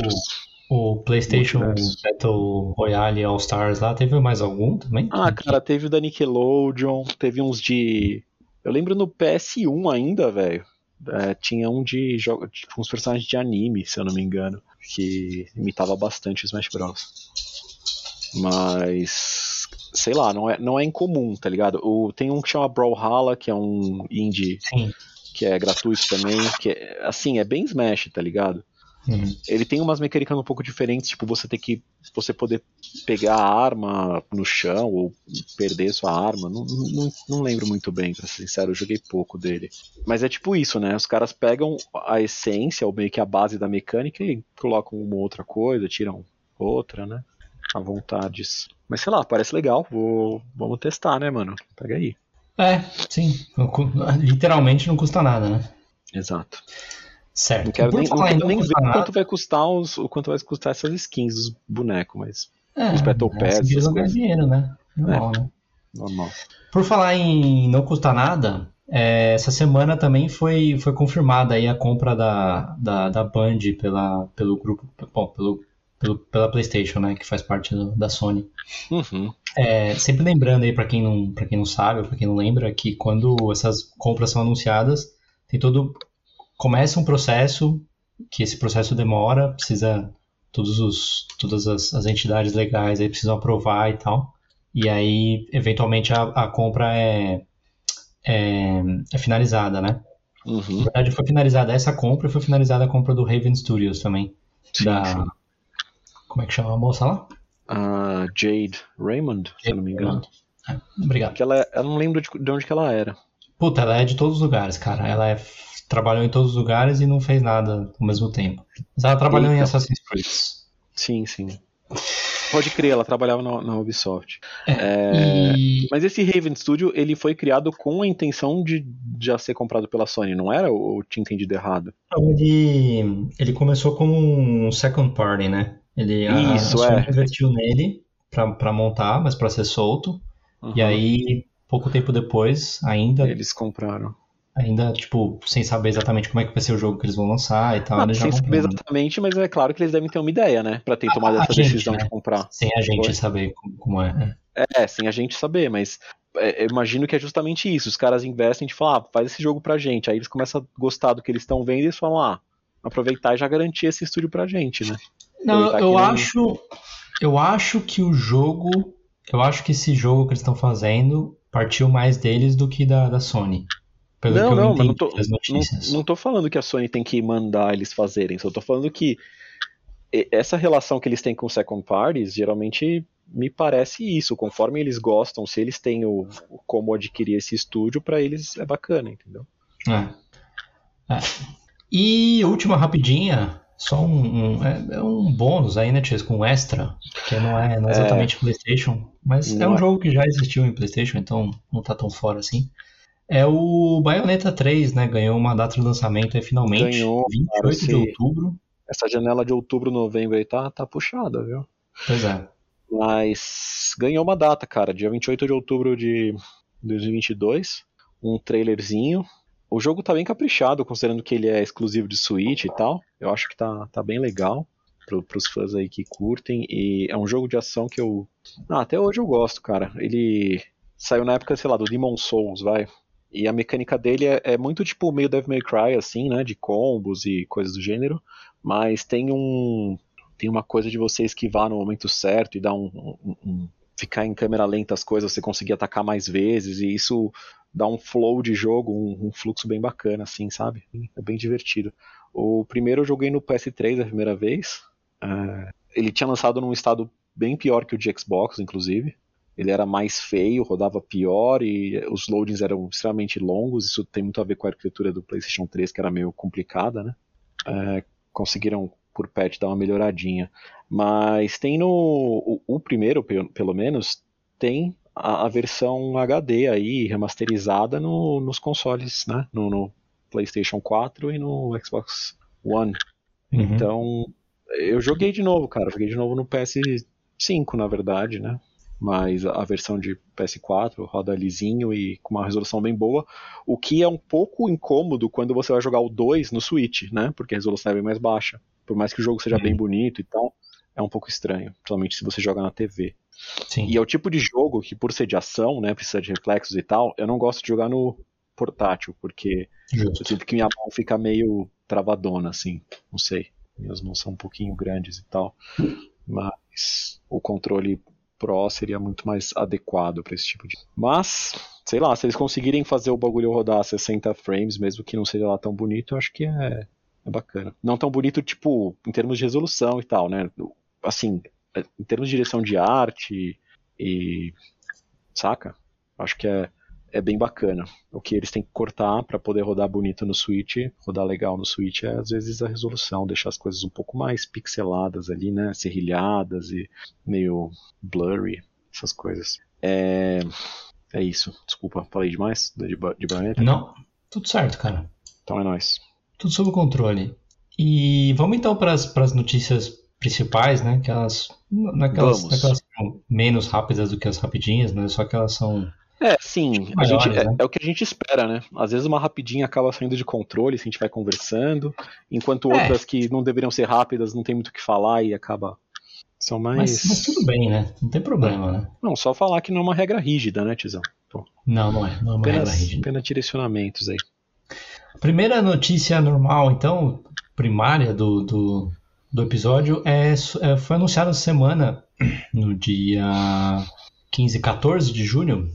o PlayStation. Battle Royale All Stars lá, teve mais algum também? Ah, cara, teve o da Nickelodeon, teve uns de. Eu lembro no PS1 ainda, velho. É, tinha um de jogo, tipo, uns personagens de anime, se eu não me engano, que imitava bastante o Smash Bros. Mas sei lá, não é, não é incomum, tá ligado? O, tem um que chama Brawlhalla, que é um indie Sim. que é gratuito também, que é, assim, é bem Smash, tá ligado? Uhum. Ele tem umas mecânicas um pouco diferentes, tipo, você ter que. Você poder pegar a arma no chão ou perder sua arma. Não, não, não lembro muito bem, pra ser sincero, eu joguei pouco dele. Mas é tipo isso, né? Os caras pegam a essência, ou meio que a base da mecânica, e colocam uma outra coisa, tiram outra, né? À vontades. Mas sei lá, parece legal. Vou, vamos testar, né, mano? Pega aí. É, sim. Literalmente não custa nada, né? Exato. Certo. Não quero Por nem, não falar em quero nem ver nada- quanto vai custar os, o quanto vai custar essas skins dos bonecos, mas É, os Battle é, Pass, essas coisas. dinheiro, né? Normal, né? normal. Por falar em não custar nada, é, essa semana também foi, foi confirmada aí a compra da, da, da Band pela, pelo grupo, bom, pelo, pelo, pela PlayStation, né, que faz parte do- da Sony. Uhum. É, sempre lembrando aí para quem não para quem não sabe ou para quem não lembra que quando essas compras são anunciadas tem todo começa um processo que esse processo demora precisa todos os todas as, as entidades legais aí precisam aprovar e tal e aí eventualmente a, a compra é, é é finalizada né na Uhum. verdade foi finalizada essa compra e foi finalizada a compra do Raven Studios também Sim, da sim. como é que chama a moça lá A Jade Raymond, se eu não me engano. É, obrigado Que ela, é- eu não lembro de, de onde que ela era. Puta, ela é de todos os lugares, cara. Ela é- trabalhou em todos os lugares e não fez nada ao mesmo tempo. Mas ela trabalhou em Eita. Assassin's Creed. Sim, sim. Pode crer, ela trabalhava na, na Ubisoft. É, E Mas esse Raven Studio, ele foi criado com a intenção de já ser comprado pela Sony, não era? Ou tinha entendido errado? ele, ele começou como um second party, né? Ele, a, Isso, a Sony é. investiu nele pra, pra montar, mas pra ser solto. E Uhum. aí, pouco tempo depois, ainda, Eles compraram. Ainda, tipo, sem saber exatamente como é que vai ser o jogo que eles vão lançar e tal, já sem saber compraram. exatamente, mas é claro que eles devem ter uma ideia, né? Pra ter tomado a essa decisão né? de comprar. Sem a gente Foi. saber como, como é. né? É, sem a gente saber, mas é, eu imagino que é justamente isso. Os caras investem de falar, ah, faz esse jogo pra gente. Aí eles começam a gostar do que eles estão vendo e eles falam, ah, aproveitar e já garantir esse estúdio pra gente, né? Não, Aproveitar eu acho, eu acho que o jogo, eu acho que esse jogo que eles estão fazendo partiu mais deles do que da, da Sony. Pelo Não, não, mas não tô, não, não tô falando que a Sony tem que mandar eles fazerem, só tô falando que essa relação que eles têm com second parties, geralmente me parece isso, conforme eles gostam, se eles têm o, o como adquirir esse estúdio, pra eles é bacana, entendeu? É. É. E última rapidinha, só um, um- é, é um bônus aí, né, Ties, com um extra, que não é, não é exatamente PlayStation, mas é um é. jogo que já existiu em PlayStation, então não tá tão fora assim. É o Bayonetta 3, né? Ganhou uma data de lançamento aí finalmente, Ganhou, 28 cara, de outubro. Essa janela de outubro, novembro aí tá, tá puxada, viu? Pois é. Mas ganhou uma data, cara, dia 28 de outubro de 2022, um trailerzinho. O jogo tá bem caprichado, considerando que ele é exclusivo de Switch e tal. Eu acho que tá, tá bem legal pro, pros fãs aí que curtem. E é um jogo de ação que eu. Ah, até hoje eu gosto, cara. Ele saiu na época, sei lá, do Demon Souls, vai. E a mecânica dele é, é muito tipo meio Devil May Cry, assim, né? De combos e coisas do gênero. Mas tem um. Tem uma coisa de você esquivar no momento certo e dar um. um- um- ficar em câmera lenta as coisas, você conseguir atacar mais vezes. E isso dá um flow de jogo, um, um fluxo bem bacana, assim, sabe? É bem divertido. O primeiro eu joguei no PS3 a primeira vez. É, ele tinha lançado num estado bem pior que o de Xbox, inclusive. Ele era mais feio, rodava pior e os loadings eram extremamente longos. Isso tem muito a ver com a arquitetura do PlayStation 3, que era meio complicada, né? É, conseguiram por patch dar uma melhoradinha. Mas tem no. O, o primeiro, pelo menos, tem a, a, versão HD aí, remasterizada no, nos consoles, né? No, no, PlayStation 4 e no Xbox One. Uhum. Então, eu joguei de novo, cara. Joguei de novo no PS5, na verdade, né? Mas a versão de PS4 roda lisinho e com uma resolução bem boa, o que é um pouco incômodo quando você vai jogar o 2 no Switch, né? Porque a resolução é bem mais baixa. Por mais que o jogo seja uhum. bem bonito e tal, é um pouco estranho, principalmente se você joga na TV. Sim. E é o tipo de jogo que, por ser de ação, né, precisa de reflexos e tal, eu não gosto de jogar no portátil, porque Justo. eu sinto que minha mão fica meio travadona, assim, não sei. Minhas mãos são um pouquinho grandes e tal, mas o controle Pro seria muito mais adequado para esse tipo de. Mas, sei lá, se eles conseguirem fazer o bagulho rodar a 60 frames, mesmo que não seja lá tão bonito, eu acho que é, é bacana. Não tão bonito, tipo, em termos de resolução e tal, né? Assim, em termos de direção de arte e. Saca? Acho que é, é bem bacana. O que eles têm que cortar para poder rodar bonito no Switch, rodar legal no Switch, é às vezes a resolução, deixar as coisas um pouco mais pixeladas ali, né? Serrilhadas e meio blurry, essas coisas. É, é isso. Desculpa, falei demais de, de Bayonetta? Não, tudo certo, cara. Então é nóis. Tudo sob controle. E vamos então para as notícias principais, né? Que elas, naquelas, naquelas menos rápidas do que as rapidinhas, né? Só que elas são. É, sim, a gente, é, né? é, o que a gente espera, né? Às vezes uma rapidinha acaba saindo de controle se a gente vai conversando, enquanto é. outras que não deveriam ser rápidas não tem muito o que falar e acaba. São mais. Mas, mas tudo bem, né? Não tem problema, né? Não, só falar que não é uma regra rígida, né, Tizão? Pô. Não, não é. Não é uma apenas, regra rígida. Apenas direcionamentos aí. Primeira notícia normal, então, primária do, do, do episódio é, é, foi anunciado essa semana, no dia 15 e 14 de junho,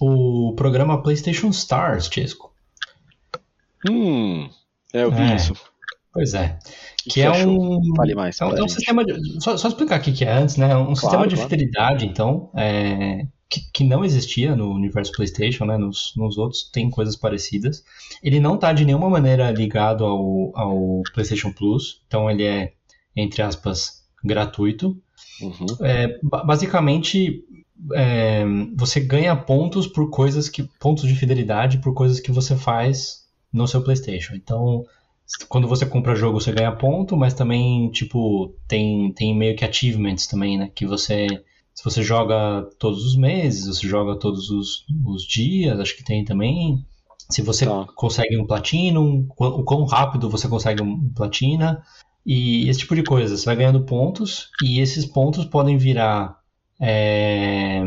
o programa PlayStation Stars, Chesco. Hum, é, eu vi é, isso. Pois é. Que, é um. Fale mais. É um, é um sistema de. Só, só, explicar o que é antes, né? Um claro, sistema de claro. fidelidade, então, é, que, que, não existia no universo PlayStation, né? Nos, nos outros tem coisas parecidas. Ele não está de nenhuma maneira ligado ao, ao PlayStation Plus, então ele é, entre aspas, gratuito. Uhum. É, basicamente, é, você ganha pontos por coisas que. pontos de fidelidade por coisas que você faz no seu PlayStation. Então, quando você compra jogo, você ganha ponto, mas também, tipo, tem, tem meio que achievements também, né? Que você se você joga todos os meses, você joga todos os, os dias, acho que tem também. Se você tá. consegue um Platinum, o quão rápido você consegue um Platina. E esse tipo de coisa. Você vai ganhando pontos e esses pontos podem virar. É...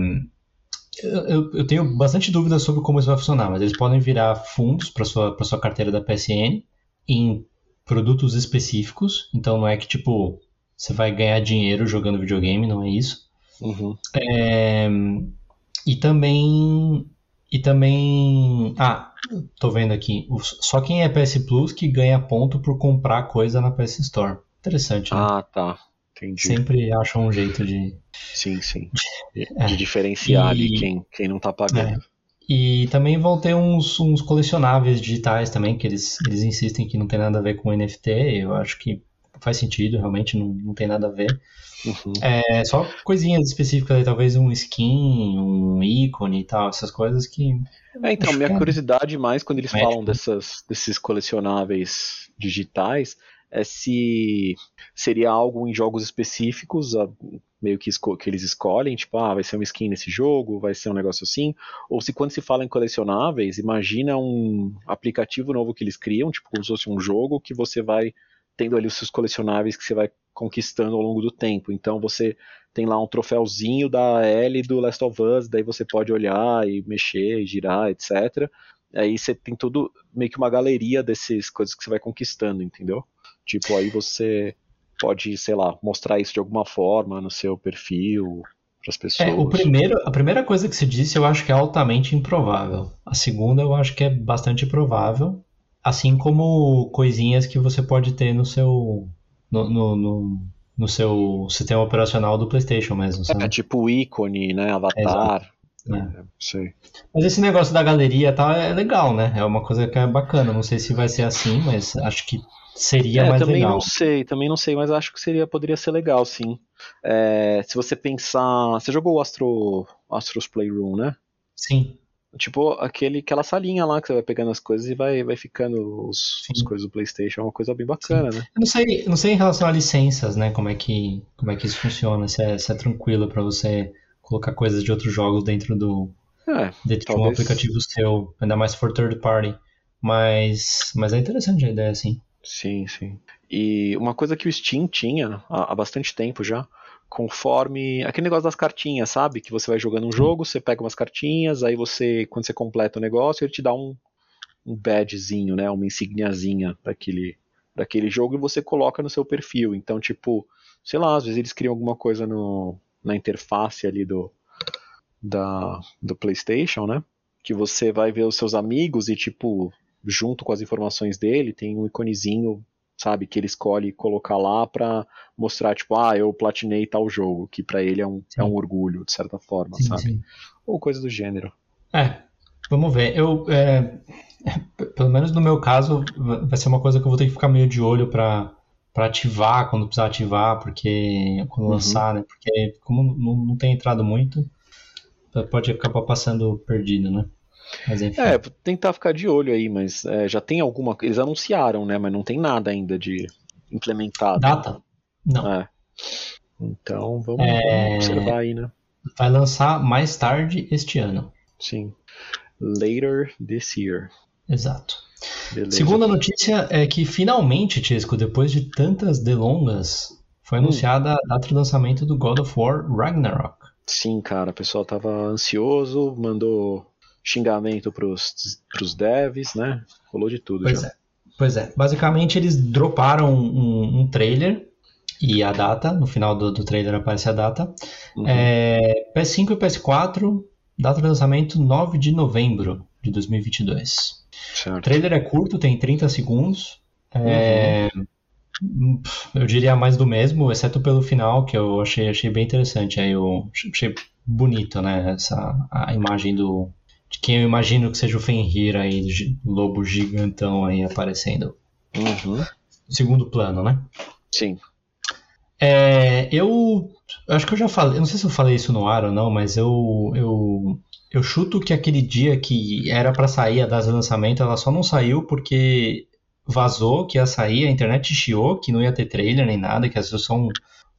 Eu, eu, tenho bastante dúvidas sobre como isso vai funcionar, mas eles podem virar fundos para sua, sua carteira da PSN em produtos específicos. Então não é que tipo você vai ganhar dinheiro jogando videogame, não é isso. Uhum. É, e também. E também. Ah, tô vendo aqui. Só quem é PS Plus que ganha ponto por comprar coisa na PS Store. Interessante, né? Ah, tá. Entendi. Sempre acham um jeito de. Sim, sim. De, é. de diferenciar e... ali quem, quem não tá pagando. É. E também vão ter uns, uns colecionáveis digitais também, que eles, eles insistem que não tem nada a ver com NFT. Eu acho que faz sentido, realmente não, não tem nada a ver. Uhum. É, só coisinhas específicas, aí, talvez um skin, um ícone e tal, essas coisas que. É, então, minha é curiosidade mais quando eles falam dessas, desses colecionáveis digitais é se seria algo em jogos específicos, meio que, que eles escolhem, tipo, ah, vai ser uma skin nesse jogo, vai ser um negócio assim, ou se quando se fala em colecionáveis, imagina um aplicativo novo que eles criam, tipo como se fosse um jogo que você vai tendo ali os seus colecionáveis que você vai conquistando ao longo do tempo. Então você tem lá um troféuzinho da L do Last of Us, daí você pode olhar e mexer, e girar, etc. Aí você tem tudo meio que uma galeria dessas coisas que você vai conquistando, entendeu? Tipo, aí você pode, sei lá, mostrar isso de alguma forma no seu perfil para as pessoas. É, o primeiro, a primeira coisa que você disse eu acho que é altamente improvável. A segunda eu acho que é bastante provável. Assim como coisinhas que você pode ter no seu. no, no, no, no seu sistema operacional do PlayStation mesmo. Sabe? É tipo ícone, né? Avatar. É. É, sei. Mas esse negócio da galeria tal é legal, né? É uma coisa que é bacana. Não sei se vai ser assim, mas acho que seria É, mais também legal. não sei, também não sei, mas acho que seria, poderia ser legal, sim. É, se você pensar. Você jogou o Astro, Astro's Playroom, né? Sim. Tipo, aquele, aquela salinha lá que você vai pegando as coisas e vai, vai ficando os, Sim. as coisas do Playstation. É uma coisa bem bacana, né? Eu não sei, não sei em relação a licenças, né? Como é que, como é que isso funciona. Se é, se é tranquilo pra você colocar coisas de outros jogos dentro do É, dentro de um Talvez. aplicativo seu, ainda mais for third party. Mas, mas é interessante a ideia, assim. Sim, sim. E uma coisa que o Steam tinha há, há bastante tempo já, conforme. Aquele negócio das cartinhas, sabe? Que você vai jogando um jogo, você pega umas cartinhas, aí você, quando você completa o negócio, ele te dá um, um badgezinho, né? Uma insigniazinha daquele, daquele jogo e você coloca no seu perfil. Então, tipo, sei lá, às vezes eles criam alguma coisa no, na interface ali do, da, do PlayStation, né? Que você vai ver os seus amigos e, tipo, junto com as informações dele, tem um iconezinho, sabe, que ele escolhe colocar lá pra mostrar, tipo, ah, eu platinei tal jogo, que pra ele é um, é um orgulho, de certa forma, Sim, sabe? sim. Ou coisa do gênero. É, vamos ver. Eu, é, pelo menos no meu caso, va- vai ser uma coisa que eu vou ter que ficar meio de olho pra, pra ativar quando precisar ativar, porque quando Uhum. lançar, né? Porque como não, não tem entrado muito, pode acabar passando perdido, né? Mas enfim. É, tentar ficar de olho aí, mas é, já tem alguma. Eles anunciaram, né? Mas não tem nada ainda de implementado. Data? Não. É. Então vamos, É. observar aí, né? Vai lançar mais tarde este ano. Sim. Later this year. Exato. Beleza. Segunda notícia é que finalmente, Tisco, depois de tantas delongas, foi Hum. anunciada a data de lançamento do God of War Ragnarok. Sim, cara, o pessoal tava ansioso, mandou xingamento pros, pros devs, né? Rolou de tudo Pois já. é. Pois é. Basicamente, eles droparam um, um trailer e a data. No final do, do trailer aparece a data. Uhum. É, PS5 e PS4, data de lançamento 9 de novembro de 2022. O Certo. trailer é curto, tem 30 segundos. É, hum, Eu diria mais do mesmo, exceto pelo final, que eu achei, achei bem interessante. Aí eu achei bonito, né? Essa, a imagem do. De quem eu imagino que seja o Fenrir aí, lobo gigantão aí aparecendo. Uhum. Segundo plano, né? Sim. É, eu acho que eu já falei, eu não sei se eu falei isso no ar ou não, mas eu, eu, eu chuto que aquele dia que era pra sair a data de lançamento, ela só não saiu porque vazou que ia sair, a internet chiou que não ia ter trailer nem nada, que ia ser só um,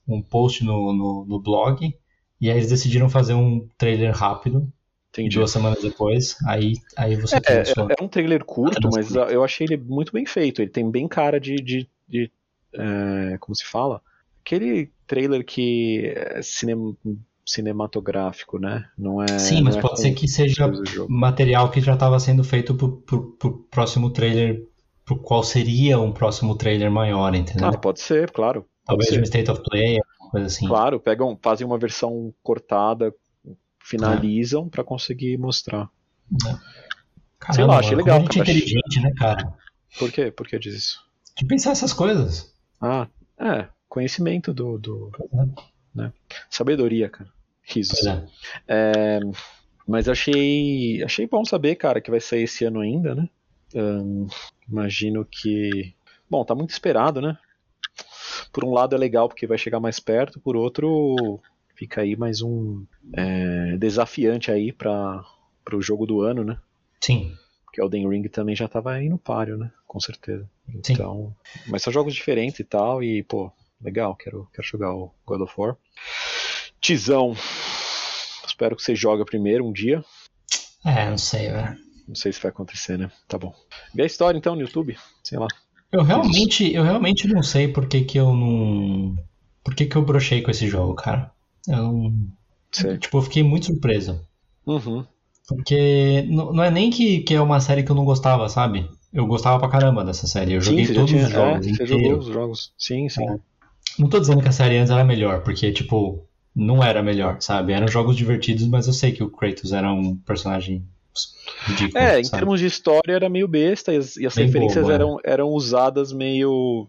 um post no, no, no blog, e aí eles decidiram fazer um trailer rápido, Entendi. duas semanas depois, aí, aí você É, sua... é um trailer curto, mas eu achei ele muito bem feito. Ele tem bem cara de. de, de, é, como se fala? Aquele trailer que é cinem- cinematográfico, né? Não é. Sim, mas é pode ser que seja material que já estava sendo feito pro, pro, pro próximo trailer, pro qual seria um próximo trailer maior, entendeu? Ah, pode ser, claro. Talvez um State of Play, alguma coisa assim. Claro, pegam, fazem uma versão cortada, finalizam pra conseguir mostrar. Caramba, sei lá, achei mano, legal, gente é cara. inteligente, né, cara? Por quê? Por que diz isso? De pensar essas coisas. Ah, é. Conhecimento do. do Pois sabedoria, cara. Risos. É. É, mas achei, achei bom saber, cara, que vai sair esse ano ainda, né? Imagino que. Bom, tá muito esperado, né? Por um lado é legal porque vai chegar mais perto, por outro fica aí mais um é, desafiante aí para o jogo do ano, né? Sim, Porque Elden Ring também já tava aí no páreo, né? Com certeza. Sim. Então, mas são jogos diferentes e tal, e pô, legal, quero, quero jogar o God of War. Tizão, espero que você jogue primeiro um dia. é, não sei, velho. Não sei se vai acontecer, né? Tá bom. Vê a história então no YouTube, sei lá. Eu realmente, eu realmente não sei por que que eu não... Por que que eu brochei com esse jogo, cara. Eu. Sei. Tipo, eu fiquei muito surpreso. Uhum. Porque não é nem que, que é uma série que eu não gostava, sabe? Eu gostava pra caramba dessa série. Eu joguei sim, já todos tinha. os jogos é, você jogou os jogos. Sim, sim. É. Não tô dizendo que a série antes era melhor, porque, tipo, não era melhor, sabe? Eram jogos divertidos, mas eu sei que o Kratos era um personagem ridículo. É, em sabe? termos de história era meio besta e as, e as referências bobo, é. eram, eram usadas meio.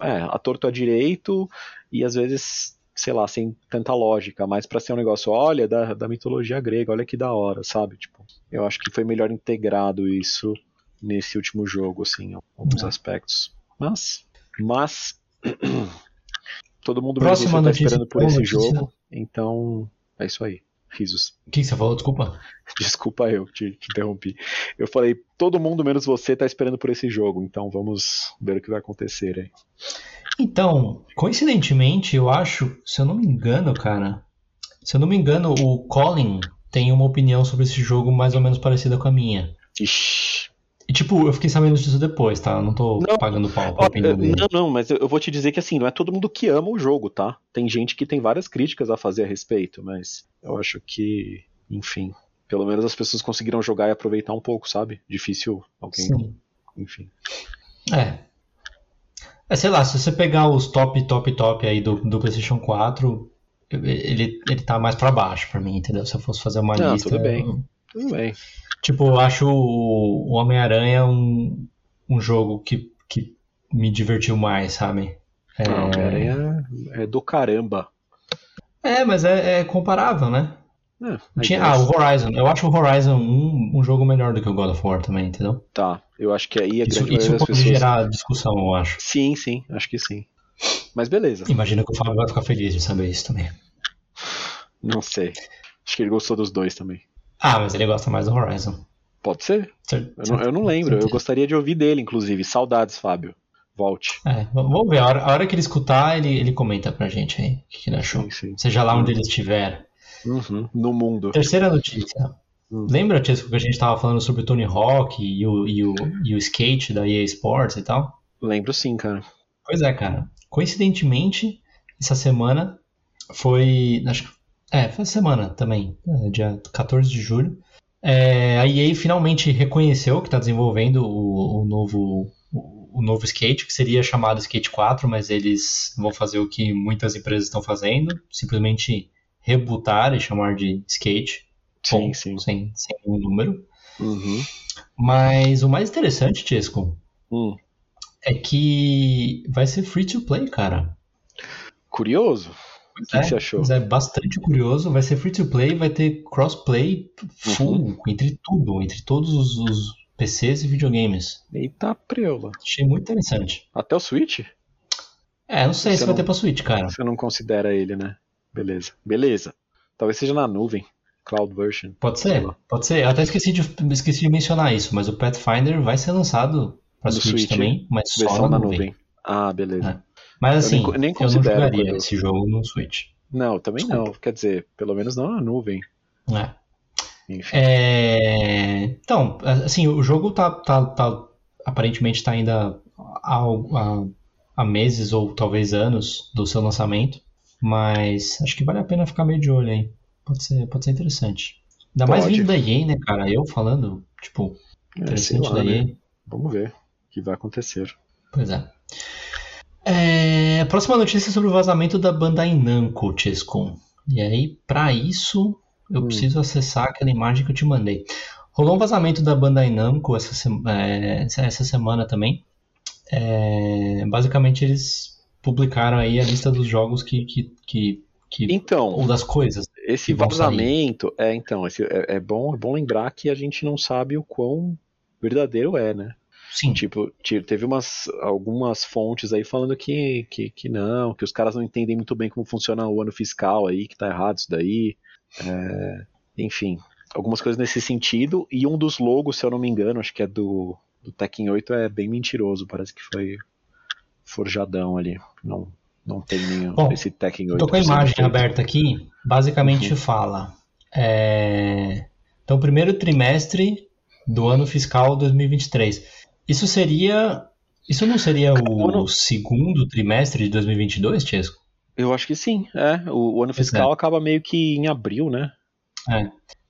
É, a torto a direito e às vezes, sei lá, sem tanta lógica, mas para ser um negócio, olha, da, da mitologia grega, olha que da hora, sabe? Tipo, eu acho que foi melhor integrado isso nesse último jogo, assim, em alguns É. aspectos. Mas, mas todo mundo mesmo tá notícia, esperando por esse notícia. jogo, então é isso aí. Risos. O que que você falou? Desculpa. Desculpa eu, te, te interrompi. Eu falei, todo mundo menos você tá esperando por esse jogo, então vamos ver o que vai acontecer aí. Então, coincidentemente, eu acho, se eu não me engano, cara, se eu não me engano, o Colin tem uma opinião sobre esse jogo mais ou menos parecida com a minha. Ixi. E tipo, eu fiquei sabendo disso depois, tá? Eu não tô Não, pagando pau pra Ó, opinião dele. não, não, mas eu, eu vou te dizer que assim, não é todo mundo que ama o jogo, tá? Tem gente que tem várias críticas a fazer a respeito, mas eu acho que, enfim, pelo menos as pessoas conseguiram jogar e aproveitar um pouco, sabe? Difícil alguém, Sim. enfim. É. É, sei lá, se você pegar os top, top, top aí do, do PlayStation 4, ele, ele tá mais pra baixo pra mim, entendeu? Se eu fosse fazer uma Não, lista. tudo bem. eu- Tudo bem. Tipo, eu acho o Homem-Aranha um, um jogo que, que me divertiu mais, sabe? É, Não, Homem-Aranha é do caramba. é mas é, é comparável, né? É, Tinha, ah, o Horizon. Eu acho o Horizon um, um jogo melhor do que o God of War também, entendeu? Tá, eu acho que aí a Isso, grande isso pode pessoas. gerar discussão, eu acho. Sim, sim, acho que sim. Mas beleza, Imagina que o Fábio vai ficar feliz de saber isso também. não sei. Acho que ele gostou dos dois também. Ah, mas ele gosta mais do Horizon. Pode ser? Cer- Eu não, eu não lembro. Eu certeza. gostaria de ouvir dele, inclusive. Saudades, Fábio. Volte. É, vamos ver. A hora, a hora que ele escutar, ele, ele comenta pra gente aí o que, que ele achou. Sim, sim. Seja lá onde ele estiver. Uhum, No mundo. Terceira notícia. Hum. Lembra, Tisco, que a gente tava falando sobre o Tony Hawk e o, e, o, e o skate da EA Sports e tal? Lembro sim, cara. Pois é, cara. Coincidentemente, essa semana foi. Acho que. É, foi essa semana também, é, dia 14 de julho. É, a EA finalmente reconheceu que está desenvolvendo o, o novo. O, o novo skate, que seria chamado Skate 4, mas eles vão fazer o que muitas empresas estão fazendo, simplesmente rebootar e chamar de skate. Sim, sim. Sem, sem um número. Uhum. Mas o mais interessante, Chesco, Hum. é que vai ser free to play, cara. Curioso? O que, É, que você achou? É bastante curioso. Vai ser free to play, vai ter crossplay full Uhum. entre tudo, entre todos os, os PCs e videogames. Eita preula. Achei muito interessante. Até o Switch? É, não sei Você se vai não- ter pra Switch, cara. Você não considera ele, né? Beleza. Beleza. Talvez seja na nuvem. Cloud version. Pode ser, pode ser. Eu até esqueci de, esqueci de mencionar isso, mas o Pathfinder vai ser lançado No Switch, Switch, também, mas só na nuvem. nuvem. Ah, beleza. Mas Eu assim, nem- nem eu não jogaria esse jogo no Switch. Não, também Desculpa. não. Quer dizer, pelo menos não na nuvem. É. Enfim. É, Então, assim, o jogo tá, tá, tá- aparentemente está ainda há, há- há meses ou talvez anos do seu lançamento, mas acho que vale a pena ficar meio de olho aí. Pode ser, pode ser interessante. Ainda mais Pode. vindo da EA, né, cara? Eu falando, tipo, É, interessante lá, da né? EA. Vamos ver o que vai acontecer. Pois é. É, a próxima notícia é sobre o vazamento da Bandai Namco, Chescon. E aí, pra isso, eu Hum. preciso acessar aquela imagem que eu te mandei. Rolou um vazamento da Bandai Namco essa, se- é, essa semana também. É, basicamente, eles publicaram aí a lista dos jogos que, que, que, que Então, ou das coisas. esse vazamento, é então, esse- é, é bom, é bom lembrar que a gente não sabe o quão verdadeiro é, né? Sim, Tipo, ti- teve umas, algumas fontes aí falando que, que, que não, que os caras não entendem muito bem como funciona o ano fiscal aí, que tá errado isso daí. É, enfim, algumas coisas nesse sentido. E um dos logos, se eu não me engano, acho que é do, do Tekken 8, é bem mentiroso. Parece que foi forjadão ali. Não, não tem nenhum Bom, esse 8. Tô com a imagem feito. aberta aqui, basicamente Uhum. fala. é, Então, primeiro trimestre do ano fiscal 2023. Isso seria. Isso não seria o ano- segundo trimestre de 2022, Chesco? Eu acho que sim, é. O, o ano é. fiscal acaba meio que em abril, né?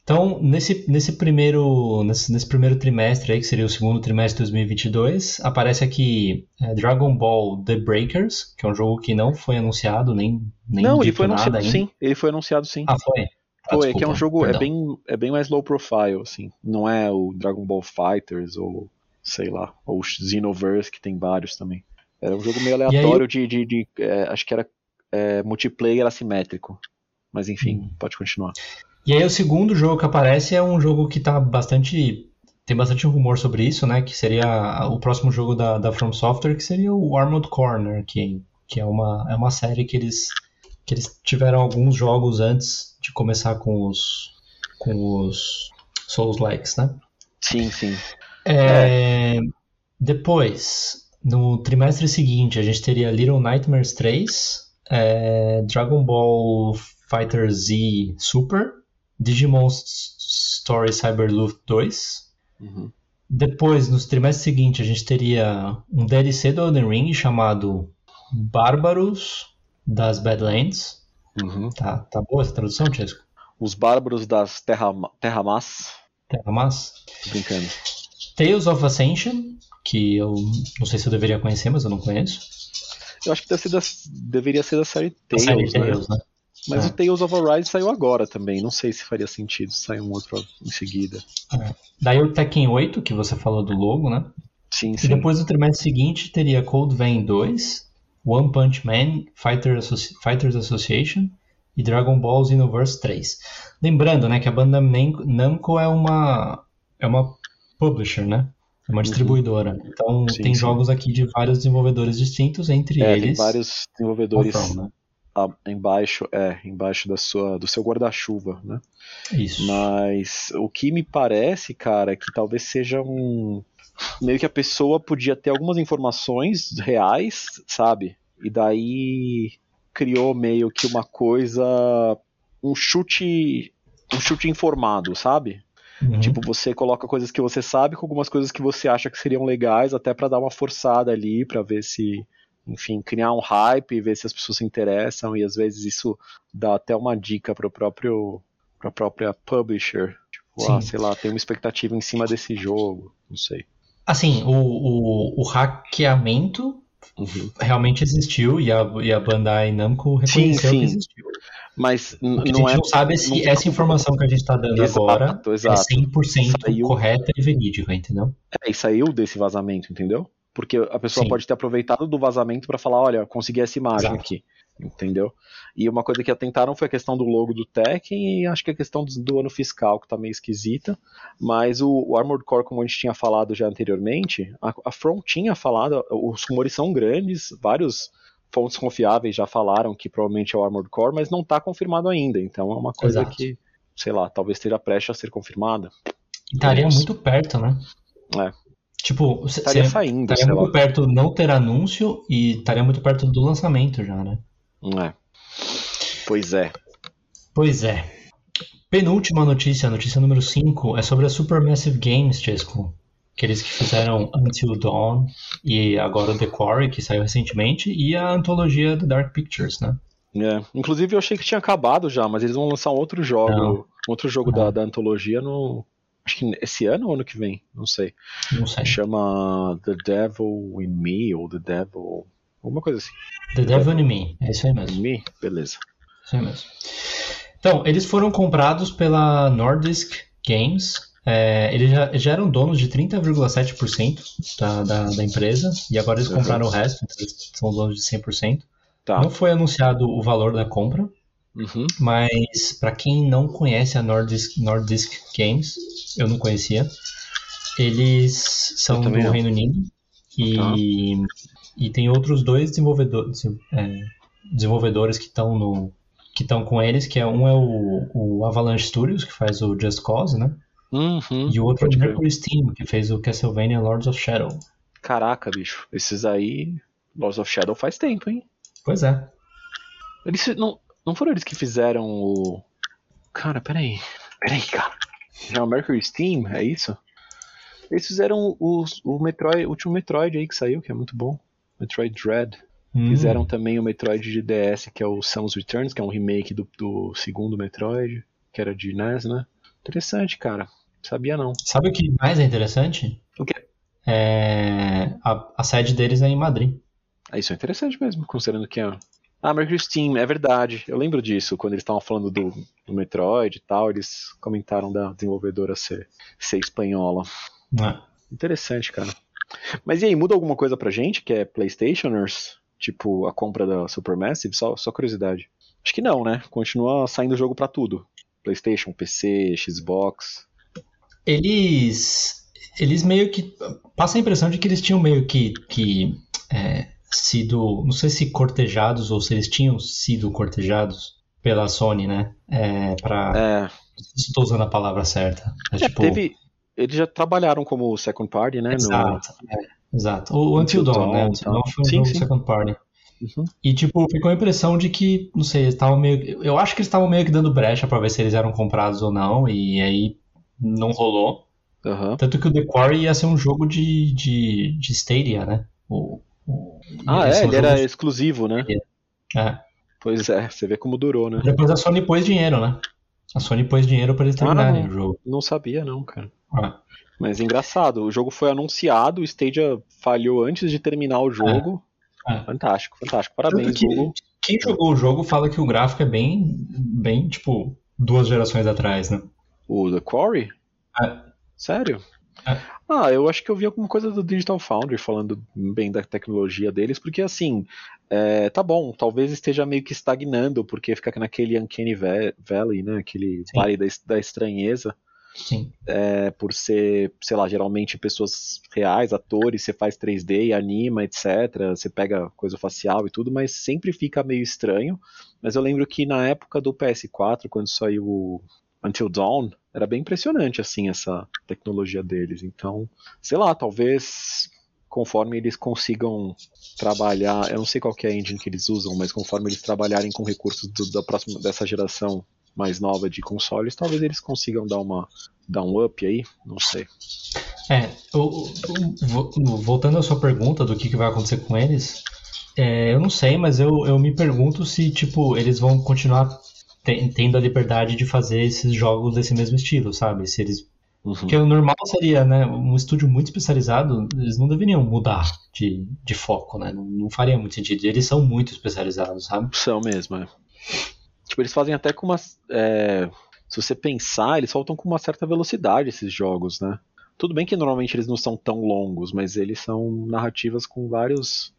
Então, nesse, nesse, primeiro, nesse, nesse primeiro trimestre aí, que seria o segundo trimestre de 2022, aparece aqui é, Dragon Ball The Breakers, que é um jogo que não foi anunciado, nem, nem não, ele foi anunciado ainda. sim. Ele foi anunciado sim. Ah, foi? Ah, Pô, é que é um desculpa, jogo é bem, é bem mais low profile, assim. Não é o Dragon Ball Fighters ou, sei lá, ou Xenoverse, que tem vários também. Era um jogo meio aleatório de. de, de, é, acho que era é, multiplayer assimétrico. Mas enfim, hum. pode continuar. E aí o segundo jogo que aparece é um jogo que tá bastante. Tem bastante rumor sobre isso, né? Que seria o próximo jogo da, da From Software, que seria o Armored Corner, que, que é, uma, é uma série que eles, que eles tiveram alguns jogos antes de começar com os, com os Souls Likes, né? Sim, sim. É, é. Depois, no trimestre seguinte, a gente teria Little Nightmares 3, é, Dragon Ball Fighter Z Super, Digimon Story Cyberloop 2. Uhum. Depois, no trimestre seguinte, a gente teria um DLC do Elden Ring chamado Bárbaros das Badlands. Uhum. Tá, tá boa essa tradução, Chesco? Os Bárbaros das Terra, Terra Mas. Terra Mas? Brincando. Tales of Ascension, que eu não sei se eu deveria conhecer, mas eu não conheço. Eu acho que deve ser da, deveria ser da série Tales, série né? Tales né? Mas é. o Tales of Arise saiu agora também. Não sei se faria sentido sair um outro em seguida. É. Daí o Tekken 8, que você falou do logo, né? Sim, sim. E depois do trimestre seguinte teria Cold Vein 2, One Punch Man, Fighter Associ Fighters Association e Dragon Ball Xenoverse 3. Lembrando, né, que a banda Namco é uma é uma publisher, né? É uma uhum. distribuidora. Então sim, tem sim. jogos aqui de vários desenvolvedores distintos, entre é, eles. Tem vários desenvolvedores From, né? Embaixo, é, embaixo da sua, do seu guarda-chuva, né? Isso. Mas o que me parece, cara, é que talvez seja um meio que a pessoa podia ter algumas informações reais, sabe? E daí criou meio que uma coisa, um chute, um chute informado, sabe? Uhum. Tipo, você coloca coisas que você sabe com algumas coisas que você acha que seriam legais, até para dar uma forçada ali, para ver se enfim, criar um hype, ver se as pessoas se interessam e às vezes isso dá até uma dica para o próprio para a própria publisher, tipo, ah, sei lá, tem uma expectativa em cima desse jogo, não sei. Assim, o, o, o hackeamento uhum. realmente existiu e a, e a Bandai Namco reconheceu sim, sim. que existiu. Mas não a gente é, não sabe se não... essa informação que a gente está dando exato, agora é exato. é 100% saiu... correta e verídica, entendeu? É, e saiu desse vazamento, entendeu? Porque a pessoa Sim. pode ter aproveitado do vazamento para falar, olha, consegui essa imagem Exato. aqui. Entendeu? E uma coisa que atentaram foi a questão do logo do Tekken e acho que a questão do, ano fiscal, que tá meio esquisita. Mas o, o, Armored Core, como a gente tinha falado já anteriormente, a, a From tinha falado, os rumores são grandes, vários fontes confiáveis já falaram que provavelmente é o Armored Core, mas não está confirmado ainda. Então é uma coisa Exato. que, sei lá, talvez esteja prestes a ser confirmada. Estaria muito perto, né? É. Tipo, estaria saindo, estaria muito lá. perto não ter anúncio e estaria muito perto do lançamento já, né? É. Pois é. Pois é. Penúltima notícia, notícia número 5, é sobre a Supermassive Games, Chesco. Aqueles que fizeram Until Dawn e agora The Quarry, que saiu recentemente, e a antologia do Dark Pictures, né? É. Inclusive eu achei que tinha acabado já, mas eles vão lançar outro jogo, não. outro jogo da, da antologia no, Acho que esse ano ou ano que vem, não sei. Não sei. Chama The Devil in Me, ou The Devil. Alguma coisa assim. The, The Devil, Devil in Me, é isso aí mesmo. In Me? Beleza. Isso aí mesmo. Então, eles foram comprados pela Nordisk Games. É, eles já, já, eram donos de 30,7% da, da, da, empresa e agora eles compraram uhum. o resto, então eles são donos de 100%. Tá. Não foi anunciado o valor da compra, Uhum. Mas para quem não conhece a Nordisk, Nordisk Games, eu não conhecia. Eles são do não. Reino Unido e, tá. e tem outros dois desenvolvedores, é, desenvolvedores que estão no que estão com eles, que é um é o, o, Avalanche Studios que faz o Just Cause, né? Uhum, e o outro é o Mercury Steam que fez o Castlevania Lords of Shadow. Caraca, bicho, esses aí Lords of Shadow faz tempo, hein? Pois é. Eles não, não foram eles que fizeram o. Cara, peraí. Peraí, cara. É o Mercury Steam, é isso? Eles fizeram o, o Metroid, o último Metroid aí que saiu, que é muito bom. Metroid Dread. Hum. Fizeram também o Metroid de DS, que é o Samus Returns, que é um remake do, do segundo Metroid, que era de NES, né? Interessante, cara. Sabia não. Sabe o que mais é interessante? O quê? É... A, a sede deles é em Madrid. Ah, isso é interessante mesmo, considerando que é ah, Mercury Steam, é verdade. Eu lembro disso, quando eles estavam falando do, do, Metroid e tal, eles comentaram da desenvolvedora ser, ser espanhola. É. Interessante, cara. Mas e aí, muda alguma coisa pra gente, que é Playstationers? Tipo a compra da Supermassive? Só, só curiosidade. Acho que não, né? Continua saindo jogo para tudo. PlayStation, PC, Xbox. Eles. Eles meio que. Passa a impressão de que eles tinham meio que. que é, sido. Não sei se cortejados ou se eles tinham sido cortejados pela Sony, né? É, pra. É. Estou usando a palavra certa. É, É, tipo, teve. Eles já trabalharam como second party, né? no- Exato. é, exato. O Until Until Dawn, né? Until tá. Dawn foi um Sim, jogo sim. second party. Uhum. E, tipo, ficou a impressão de que, não sei, eles estavam meio. Eu acho que eles estavam meio que dando brecha pra ver se eles eram comprados ou não, e aí não rolou. Aham. Tanto que o The Quarry ia ser um jogo de, de, de Stadia, né? O- Ah, é, ele era exclusivo, né? É. Pois é, você vê como durou, né? Depois a Sony pôs dinheiro, né? A Sony pôs dinheiro pra eles terminarem Ah, o jogo. Não sabia, não, cara. Ah, Mas engraçado, o jogo foi anunciado, o Stadia falhou antes de terminar o jogo. É. Fantástico, fantástico. Parabéns, que Google. Quem jogou o jogo fala que o gráfico é bem, bem, tipo, duas gerações atrás, né? O The Quarry? É. Sério? Ah, eu acho que eu vi alguma coisa do Digital Foundry falando bem da tecnologia deles, porque assim, é, tá bom, talvez esteja meio que estagnando, porque fica naquele Uncanny Va- Valley, né? Aquele Sim. vale da, da estranheza. Sim. é, por ser, sei lá, geralmente pessoas reais, atores, você faz 3D, anima, etc. Você pega coisa facial e tudo, mas sempre fica meio estranho. Mas eu lembro que na época do PS4, quando saiu o Until Dawn, era bem impressionante assim essa tecnologia deles. Então, sei lá, talvez conforme eles consigam trabalhar, eu não sei qual é a engine que eles usam, mas conforme eles trabalharem com recursos do- da próxima dessa geração mais nova de consoles, talvez eles consigam dar uma dar um up aí, não sei. É, o- o- vo- voltando à sua pergunta do que, que vai acontecer com eles, é, eu não sei, mas eu, eu me pergunto se, tipo, eles vão continuar tendo a liberdade de fazer esses jogos desse mesmo estilo, sabe? Se eles Uhum. Porque o normal seria, né, um estúdio muito especializado, eles não deveriam mudar de, de foco, né? Não, não faria muito sentido. Eles são muito especializados, sabe? São mesmo, é. Tipo, eles fazem até com uma. é, se você pensar, eles soltam com uma certa velocidade esses jogos, né? Tudo bem que normalmente eles não são tão longos, mas eles são narrativas com vários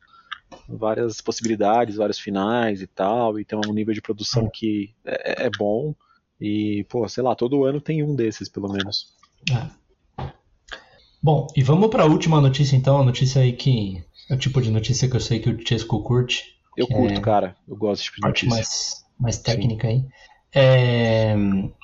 várias possibilidades, vários finais e tal, e tem um nível de produção que é, é bom. E, pô, sei lá, todo ano tem um desses, pelo menos. É. Bom, e vamos para a última notícia então, a notícia aí que é o tipo de notícia que eu sei que o Chesco curte, Eu curto, é- cara. Eu gosto desse tipo de parte notícia. mais, mais técnica aí. É,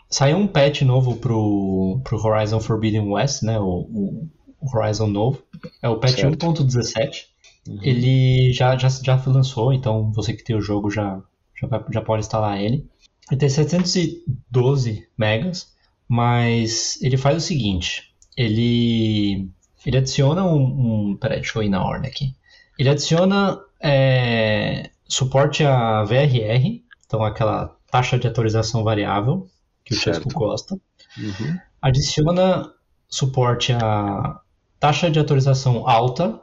saiu um patch novo pro, pro Horizon Forbidden West, né? O, o- Horizon novo. É o patch Certo. 1.17. Uhum. Ele já, já, já lançou, então você que tem o jogo já, já, já pode instalar ele. Ele tem 712 megas, mas ele faz o seguinte: ele, ele adiciona um, um. Peraí, deixa eu ir na ordem aqui. Ele adiciona é, suporte a VRR, então aquela taxa de atualização variável que o. Chesco gosta. Uhum. Adiciona suporte a taxa de atualização alta,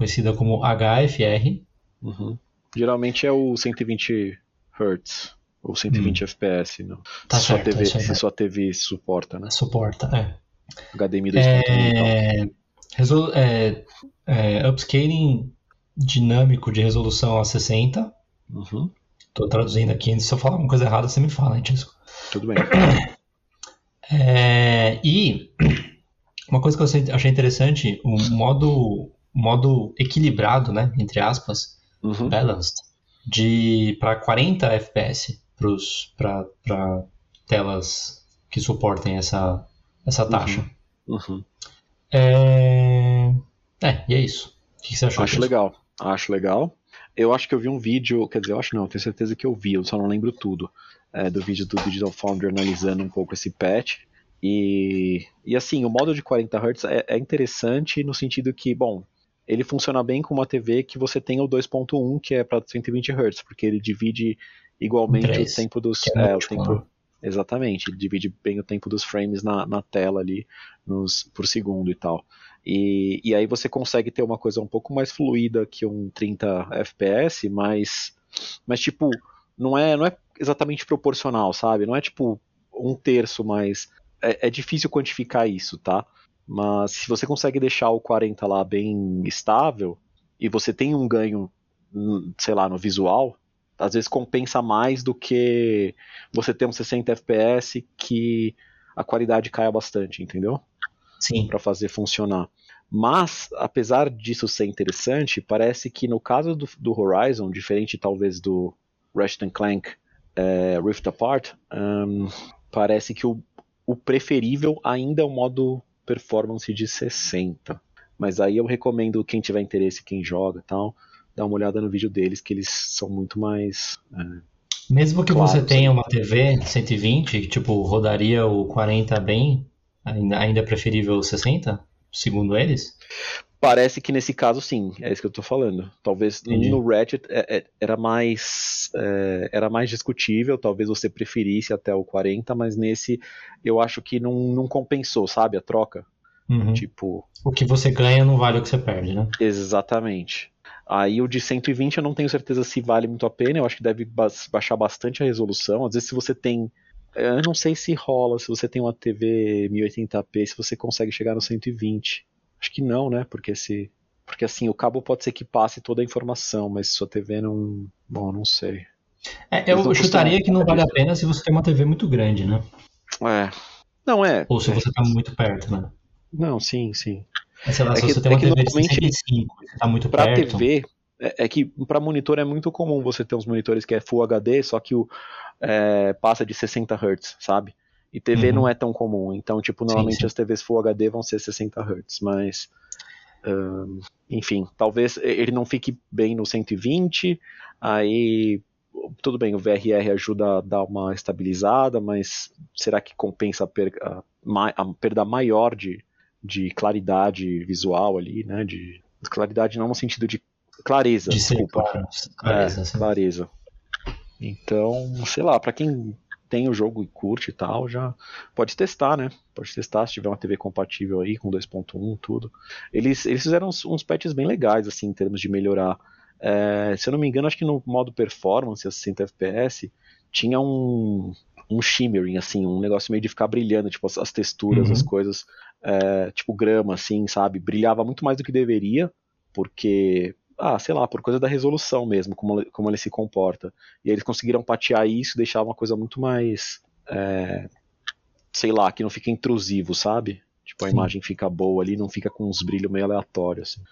conhecida como HFR. Uhum. Geralmente é o 120 Hz ou 120 FPS, não. Hum. Tá se, sua certo, TV, isso aí. se sua TV suporta, né? Suporta, é. HDMI 2.1 e tal. É, resolu- é, é, upscaling dinâmico de resolução a 60. Uhum. Tô traduzindo aqui, se eu falar uma coisa errada, você me fala, hein, Tisco? Tudo bem. É, e uma coisa que eu achei interessante, o modo, modo equilibrado, né, entre aspas, Uhum. balanced, de para 40 FPS para telas que suportem essa, essa taxa. Uhum. É... é, e é isso. O que você achou? Acho Tisco? legal. Acho legal. Eu acho que eu vi um vídeo, quer dizer, eu acho não, eu tenho certeza que eu vi, eu só não lembro tudo, é, do vídeo do Digital Foundry analisando um pouco esse patch. E, e assim, o modo de 40 Hz é, é interessante no sentido que, bom, ele funciona bem com uma TV que você tem o 2.1, que é para 120 Hz, porque ele divide igualmente Em três, o tempo dos. é é, o tempo, né? Exatamente, ele divide bem o tempo dos frames na, na tela ali nos, por segundo e tal. E, e aí você consegue ter uma coisa um pouco mais fluida que um 30 FPS, mas, mas tipo, não é, não é exatamente proporcional, sabe? Não é tipo um terço, mas é, é difícil quantificar isso, tá? Mas se você consegue deixar o 40 lá bem estável e você tem um ganho hum, sei lá, no visual, às vezes compensa mais do que você ter um 60 FPS que a qualidade caia bastante, entendeu? Sim. Para fazer funcionar. Mas, apesar disso ser interessante, parece que no caso do, do Horizon, diferente talvez do Ratchet Clank é, Rift Apart, um, parece que o, o preferível ainda é o modo performance de 60. Mas aí eu recomendo quem tiver interesse, quem joga e tal, dar uma olhada no vídeo deles, que eles são muito mais. É, Mesmo que claros, você tenha uma TV 120, tipo, rodaria o 40 bem, ainda, ainda é preferível o 60, segundo eles? Parece que nesse caso sim, é isso que eu tô falando. Talvez Entendi. no Ratchet é, é, era mais é, era mais discutível, talvez você preferisse até o 40, mas nesse eu acho que não, não compensou, sabe, a troca. Uhum. Tipo. O que você ganha não vale o que você perde, né? Exatamente. Aí o de 120 eu não tenho certeza se vale muito a pena, eu acho que deve baixar bastante a resolução. Às vezes se você tem. Eu não sei se rola, se você tem uma TV 1080p, se você consegue chegar no 120. Acho que não, né? Porque se. Porque assim, o cabo pode ser que passe toda a informação, mas sua TV não. Bom, não sei. É, eu chutaria que não vale a pena se você tem uma TV muito grande, né? É. Não é. Ou se é. você está muito perto, né? Não, sim, sim. É, sei lá, é se que, você tem uma é TV de 65 você tá muito pra perto. TV, é, é que para monitor é muito comum você ter uns monitores que é Full HD, só que o é, passa de 60 Hz, sabe? E TV uhum. não é tão comum. Então, tipo, normalmente sim, sim. as TVs Full HD vão ser 60 Hz, mas. Enfim, talvez ele não fique bem no 120, aí tudo bem, o VRR ajuda a dar uma estabilizada, mas será que compensa a, per a, a perda maior de, de claridade visual ali, né? De claridade não no sentido de clareza, de desculpa. Claro, clareza, é, clareza. Então, sei lá, para quem tem o jogo e curte e tal, já pode testar, né? Pode testar se tiver uma TV compatível aí com 2.1, tudo. Eles, eles fizeram uns, uns patches bem legais, assim, em termos de melhorar. É, se eu não me engano, acho que no modo performance, a 60 FPS, tinha um, um shimmering, assim, um negócio meio de ficar brilhando, tipo, as, as texturas, uhum. as coisas, é, tipo grama, assim, sabe? Brilhava muito mais do que deveria, porque ah, sei lá, por coisa da resolução mesmo, como, como ele se comporta. E eles conseguiram patear isso e deixar uma coisa muito mais. É, sei lá, que não fica intrusivo, sabe? Tipo, a Sim. imagem fica boa ali, não fica com uns brilhos meio aleatórios. Assim.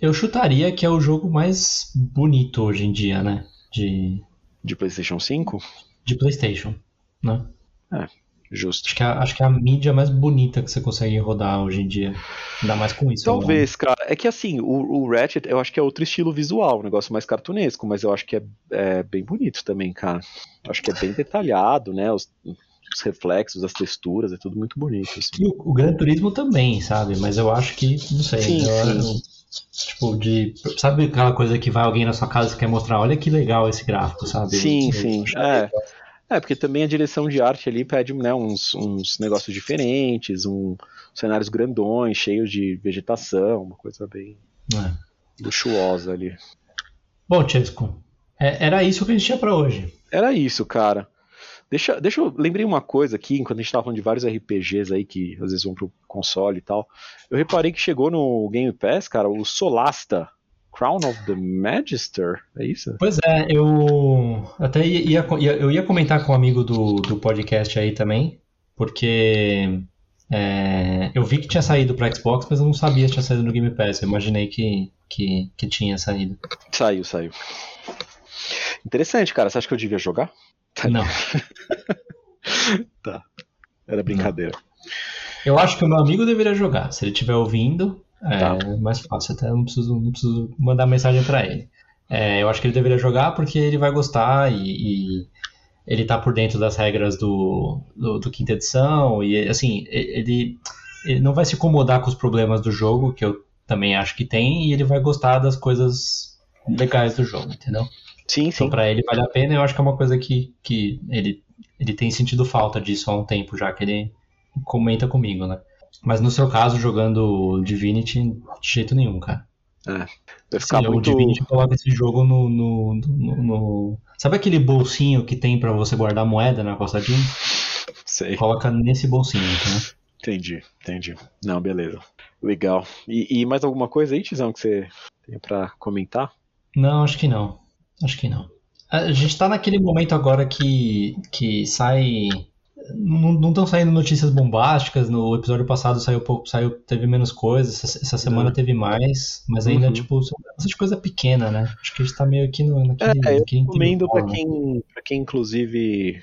Eu chutaria que é o jogo mais bonito hoje em dia, né? De. De PlayStation 5? De PlayStation, né? É, Justo. Acho que, é, acho que é a mídia mais bonita que você consegue rodar hoje em dia. Ainda mais com isso. Talvez, cara. É que assim, o, o Ratchet eu acho que é outro estilo visual, um negócio mais cartunesco, mas eu acho que é, é bem bonito também, cara. Acho que é bem detalhado, né? Os, os reflexos, as texturas, é tudo muito bonito. Assim. E o, o Gran Turismo também, sabe? Mas eu acho que, não sei. Sim, eu, sim. Tipo, de. Sabe aquela coisa que vai alguém na sua casa e quer mostrar, olha que legal esse gráfico, sabe? Sim, eu, sim. É. É, porque também a direção de arte ali pede né, uns, uns negócios diferentes, um, cenários grandões, cheios de vegetação, uma coisa bem é. luxuosa ali. Bom, Chesco, é, era isso que a gente tinha para hoje. Era isso, cara. Deixa, deixa eu. Lembrei uma coisa aqui, enquanto a gente tava falando de vários RPGs aí que às vezes vão pro console e tal. Eu reparei que chegou no Game Pass, cara, o Solasta. Crown of the Magister, é isso? Pois é, eu até ia, ia, eu ia comentar com um amigo do, do podcast aí também, porque é, eu vi que tinha saído para Xbox, mas eu não sabia que tinha saído no Game Pass. Eu imaginei que, que, que tinha saído. Saiu, saiu. Interessante, cara. Você acha que eu devia jogar? Não. tá. Era brincadeira. Não. Eu acho que o meu amigo deveria jogar. Se ele estiver ouvindo, é Tá. mais fácil, até não preciso, não preciso mandar mensagem pra ele. É, eu acho que ele deveria jogar porque ele vai gostar e, e ele tá por dentro das regras do, do, do quinta edição e assim, ele, ele não vai se incomodar com os problemas do jogo, que eu também acho que tem, e ele vai gostar das coisas legais do jogo, entendeu? Sim, Então sim. pra ele vale a pena, eu acho que é uma coisa que, que ele, ele tem sentido falta disso há um tempo já, que ele comenta comigo, né? Mas no seu caso, jogando Divinity, de jeito nenhum, cara. É. Vai ficar Sim, O muito. Divinity coloca esse jogo no, no, no- no- Sabe aquele bolsinho que tem pra você guardar moeda na Costa Jeans? Sei. Coloca nesse bolsinho, né? Entendi, entendi. Não, beleza. Legal. E, e mais alguma coisa aí, Tizão, que você tem pra comentar? Não, acho que não. Acho que não. A gente tá naquele momento agora que, que sai. Não estão saindo notícias bombásticas. No episódio passado saiu pouco, saiu, teve menos coisas. Essa, essa semana Uhum. teve mais, mas ainda, Uhum. tipo, são bastante coisa pequena, né? Acho que a gente tá meio aqui no, naquele. É, eu recomendo pra intervalo, né? quem, pra quem, inclusive,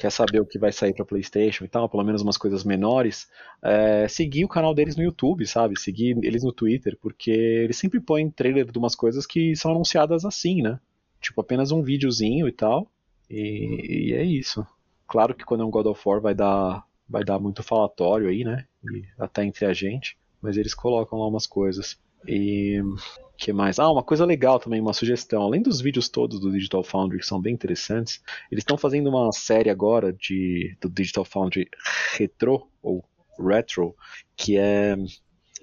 quer saber o que vai sair pra PlayStation e tal, pelo menos umas coisas menores, é, seguir o canal deles no YouTube, sabe? Seguir eles no Twitter, porque eles sempre põem trailer de umas coisas que são anunciadas assim, né? Tipo, apenas um videozinho e tal. E, e é isso. Claro que quando é um God of War vai dar, vai dar muito falatório aí, né? E até entre a gente. Mas eles colocam lá umas coisas. E que mais? Ah, uma coisa legal também, uma sugestão. Além dos vídeos todos do Digital Foundry que são bem interessantes, eles estão fazendo uma série agora de do Digital Foundry Retro ou Retro, que é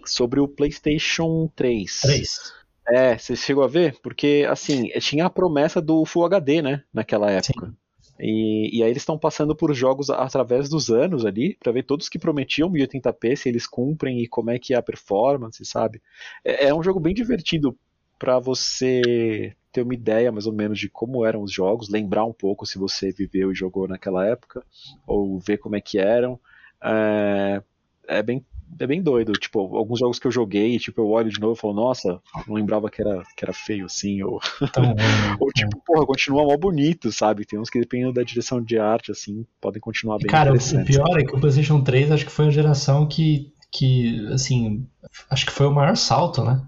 sobre o PlayStation 3. Três. É, você chegou a ver? Porque, assim, tinha a promessa do Full HD, né? Naquela época. E, e aí eles estão passando por jogos através dos anos ali, pra ver todos que prometiam 1080p, se eles cumprem e como é que é a performance, sabe? É, é um jogo bem divertido pra você ter uma ideia mais ou menos de como eram os jogos, lembrar um pouco se você viveu e jogou naquela época, ou ver como é que eram. É, é bem é bem doido, tipo, alguns jogos que eu joguei, tipo, eu olho de novo e falo, nossa, não lembrava que era, que era feio assim, ou, ruim, né? ou tipo, porra, continua mal bonito, sabe? Tem uns que dependendo da direção de arte, assim, podem continuar bem Cara, o- pior é que o PlayStation 3 acho que foi a geração que, que, assim, acho que foi o maior salto, né?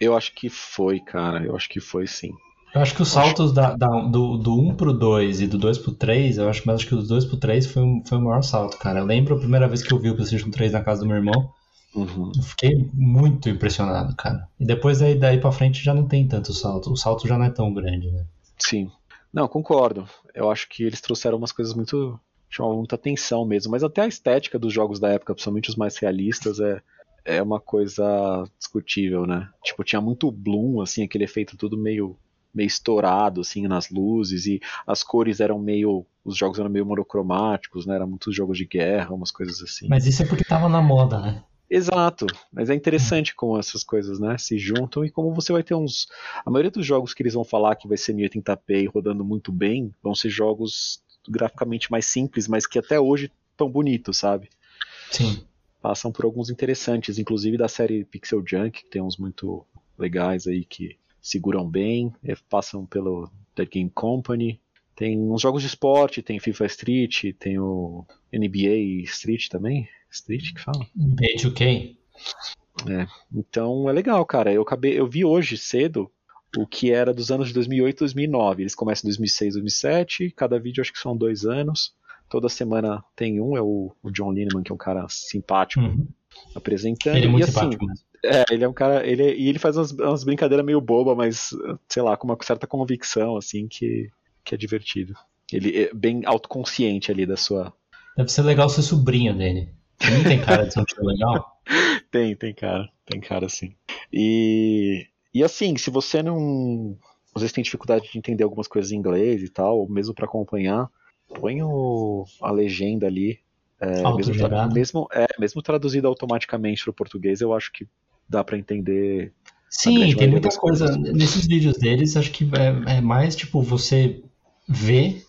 Eu acho que foi, cara, eu acho que foi sim. Eu acho que os saltos da, da- do, do 1 pro 2 e do 2 pro 3, eu acho, mas acho que do 2 pro 3 foi, um- foi o maior salto, cara. Eu lembro a primeira vez que eu vi o PlayStation 3 na casa do meu irmão, Uhum. eu fiquei muito impressionado, cara. E depois daí, daí pra frente já não tem tanto salto. O salto já não é tão grande, né? Sim. Não, concordo. Eu acho que eles trouxeram umas coisas muito. chamavam muita atenção mesmo. Mas até a estética dos jogos da época, principalmente os mais realistas, é, é uma coisa discutível, né? Tipo, tinha muito bloom, assim, aquele efeito tudo meio meio estourado assim nas luzes e as cores eram meio os jogos eram meio monocromáticos, né? Eram muitos jogos de guerra, umas coisas assim. Mas isso é porque tava na moda, né? Exato, mas é interessante como essas coisas, né, se juntam e como você vai ter uns. A maioria dos jogos que eles vão falar que vai ser 1080p e rodando muito bem vão ser jogos graficamente mais simples, mas que até hoje estão bonitos, sabe? Sim. Passam por alguns interessantes, inclusive da série Pixel Junk, que tem uns muito legais aí que seguram bem, eh, passam pelo The Game Company. Tem uns jogos de esporte, tem FIFA Street, tem o NBA Street também. Street que fala? NBA2K. Então é legal, cara. Eu acabei, eu vi hoje cedo o que era dos anos de 2008 e 2009. Eles começam em 2006, 2007. Cada vídeo acho que são dois anos. Toda semana tem um. É o, o John Lineman, que é um cara simpático, Uhum. apresentando. Ele é muito e assim, simpático mesmo. É, ele é um cara. Ele e ele faz umas, umas brincadeiras meio boba, mas sei lá, com uma certa convicção, assim, que, que é divertido. Ele é bem autoconsciente ali da sua. Deve ser legal ser sobrinho dele. Ele não tem cara de ser legal. Tem, tem cara. Tem cara sim. E, e assim, se você não. Às vezes tem dificuldade de entender algumas coisas em inglês e tal, ou mesmo pra acompanhar, põe o, a legenda ali. É, mesmo, mesmo, é, mesmo traduzido automaticamente pro português, eu acho que dá pra entender. Sim, tem muita coisa. coisas. Nesses vídeos deles, acho que é, é mais tipo você ver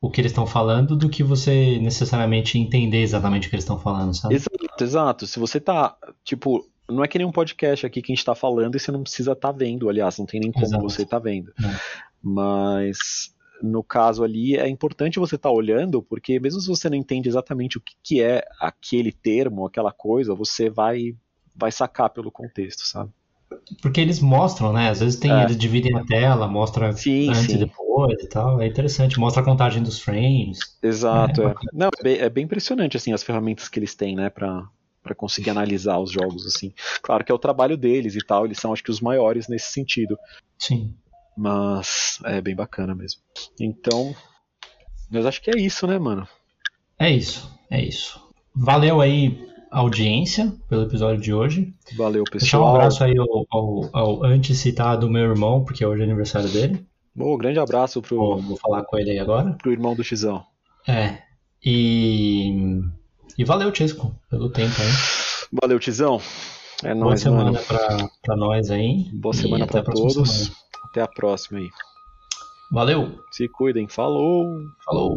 o que eles estão falando do que você necessariamente entender exatamente o que eles estão falando, sabe? Exato, exato. Se você tá, tipo, não é que nem um podcast aqui que a gente tá falando e você não precisa estar vendo, aliás, não tem nem como Exato. você tá vendo. É. Mas no caso ali é importante você estar olhando, porque mesmo se você não entende exatamente o que, que é aquele termo, aquela coisa, você vai vai sacar pelo contexto, sabe? Porque eles mostram, né? Às vezes tem, É. eles dividem a tela, mostra Sim, antes sim. e depois e tal. É interessante, mostra a contagem dos frames. Exato, É, é. bacana. Não, é bem, é bem impressionante assim as ferramentas que eles têm, né, para para conseguir analisar os jogos assim. Claro que é o trabalho deles e tal, eles são acho que os maiores nesse sentido. Sim. Mas é bem bacana mesmo. Então, mas acho que é isso, né, mano? É isso, é isso. Valeu aí audiência pelo episódio de hoje. Valeu, Deixar um pessoal. abraço aí ao, ao, ao antes citado meu irmão, porque hoje é aniversário dele. Bom, grande abraço pro, Vou, vou falar com ele aí agora. pro irmão do Xizão. É. E. E valeu, Chesco, pelo tempo aí. Valeu, Tizão. É Boa nóis, semana mano. pra, pra nós aí. Boa E semana pra todos. semana. Até a próxima aí. Valeu! Se cuidem. Falou! Falou!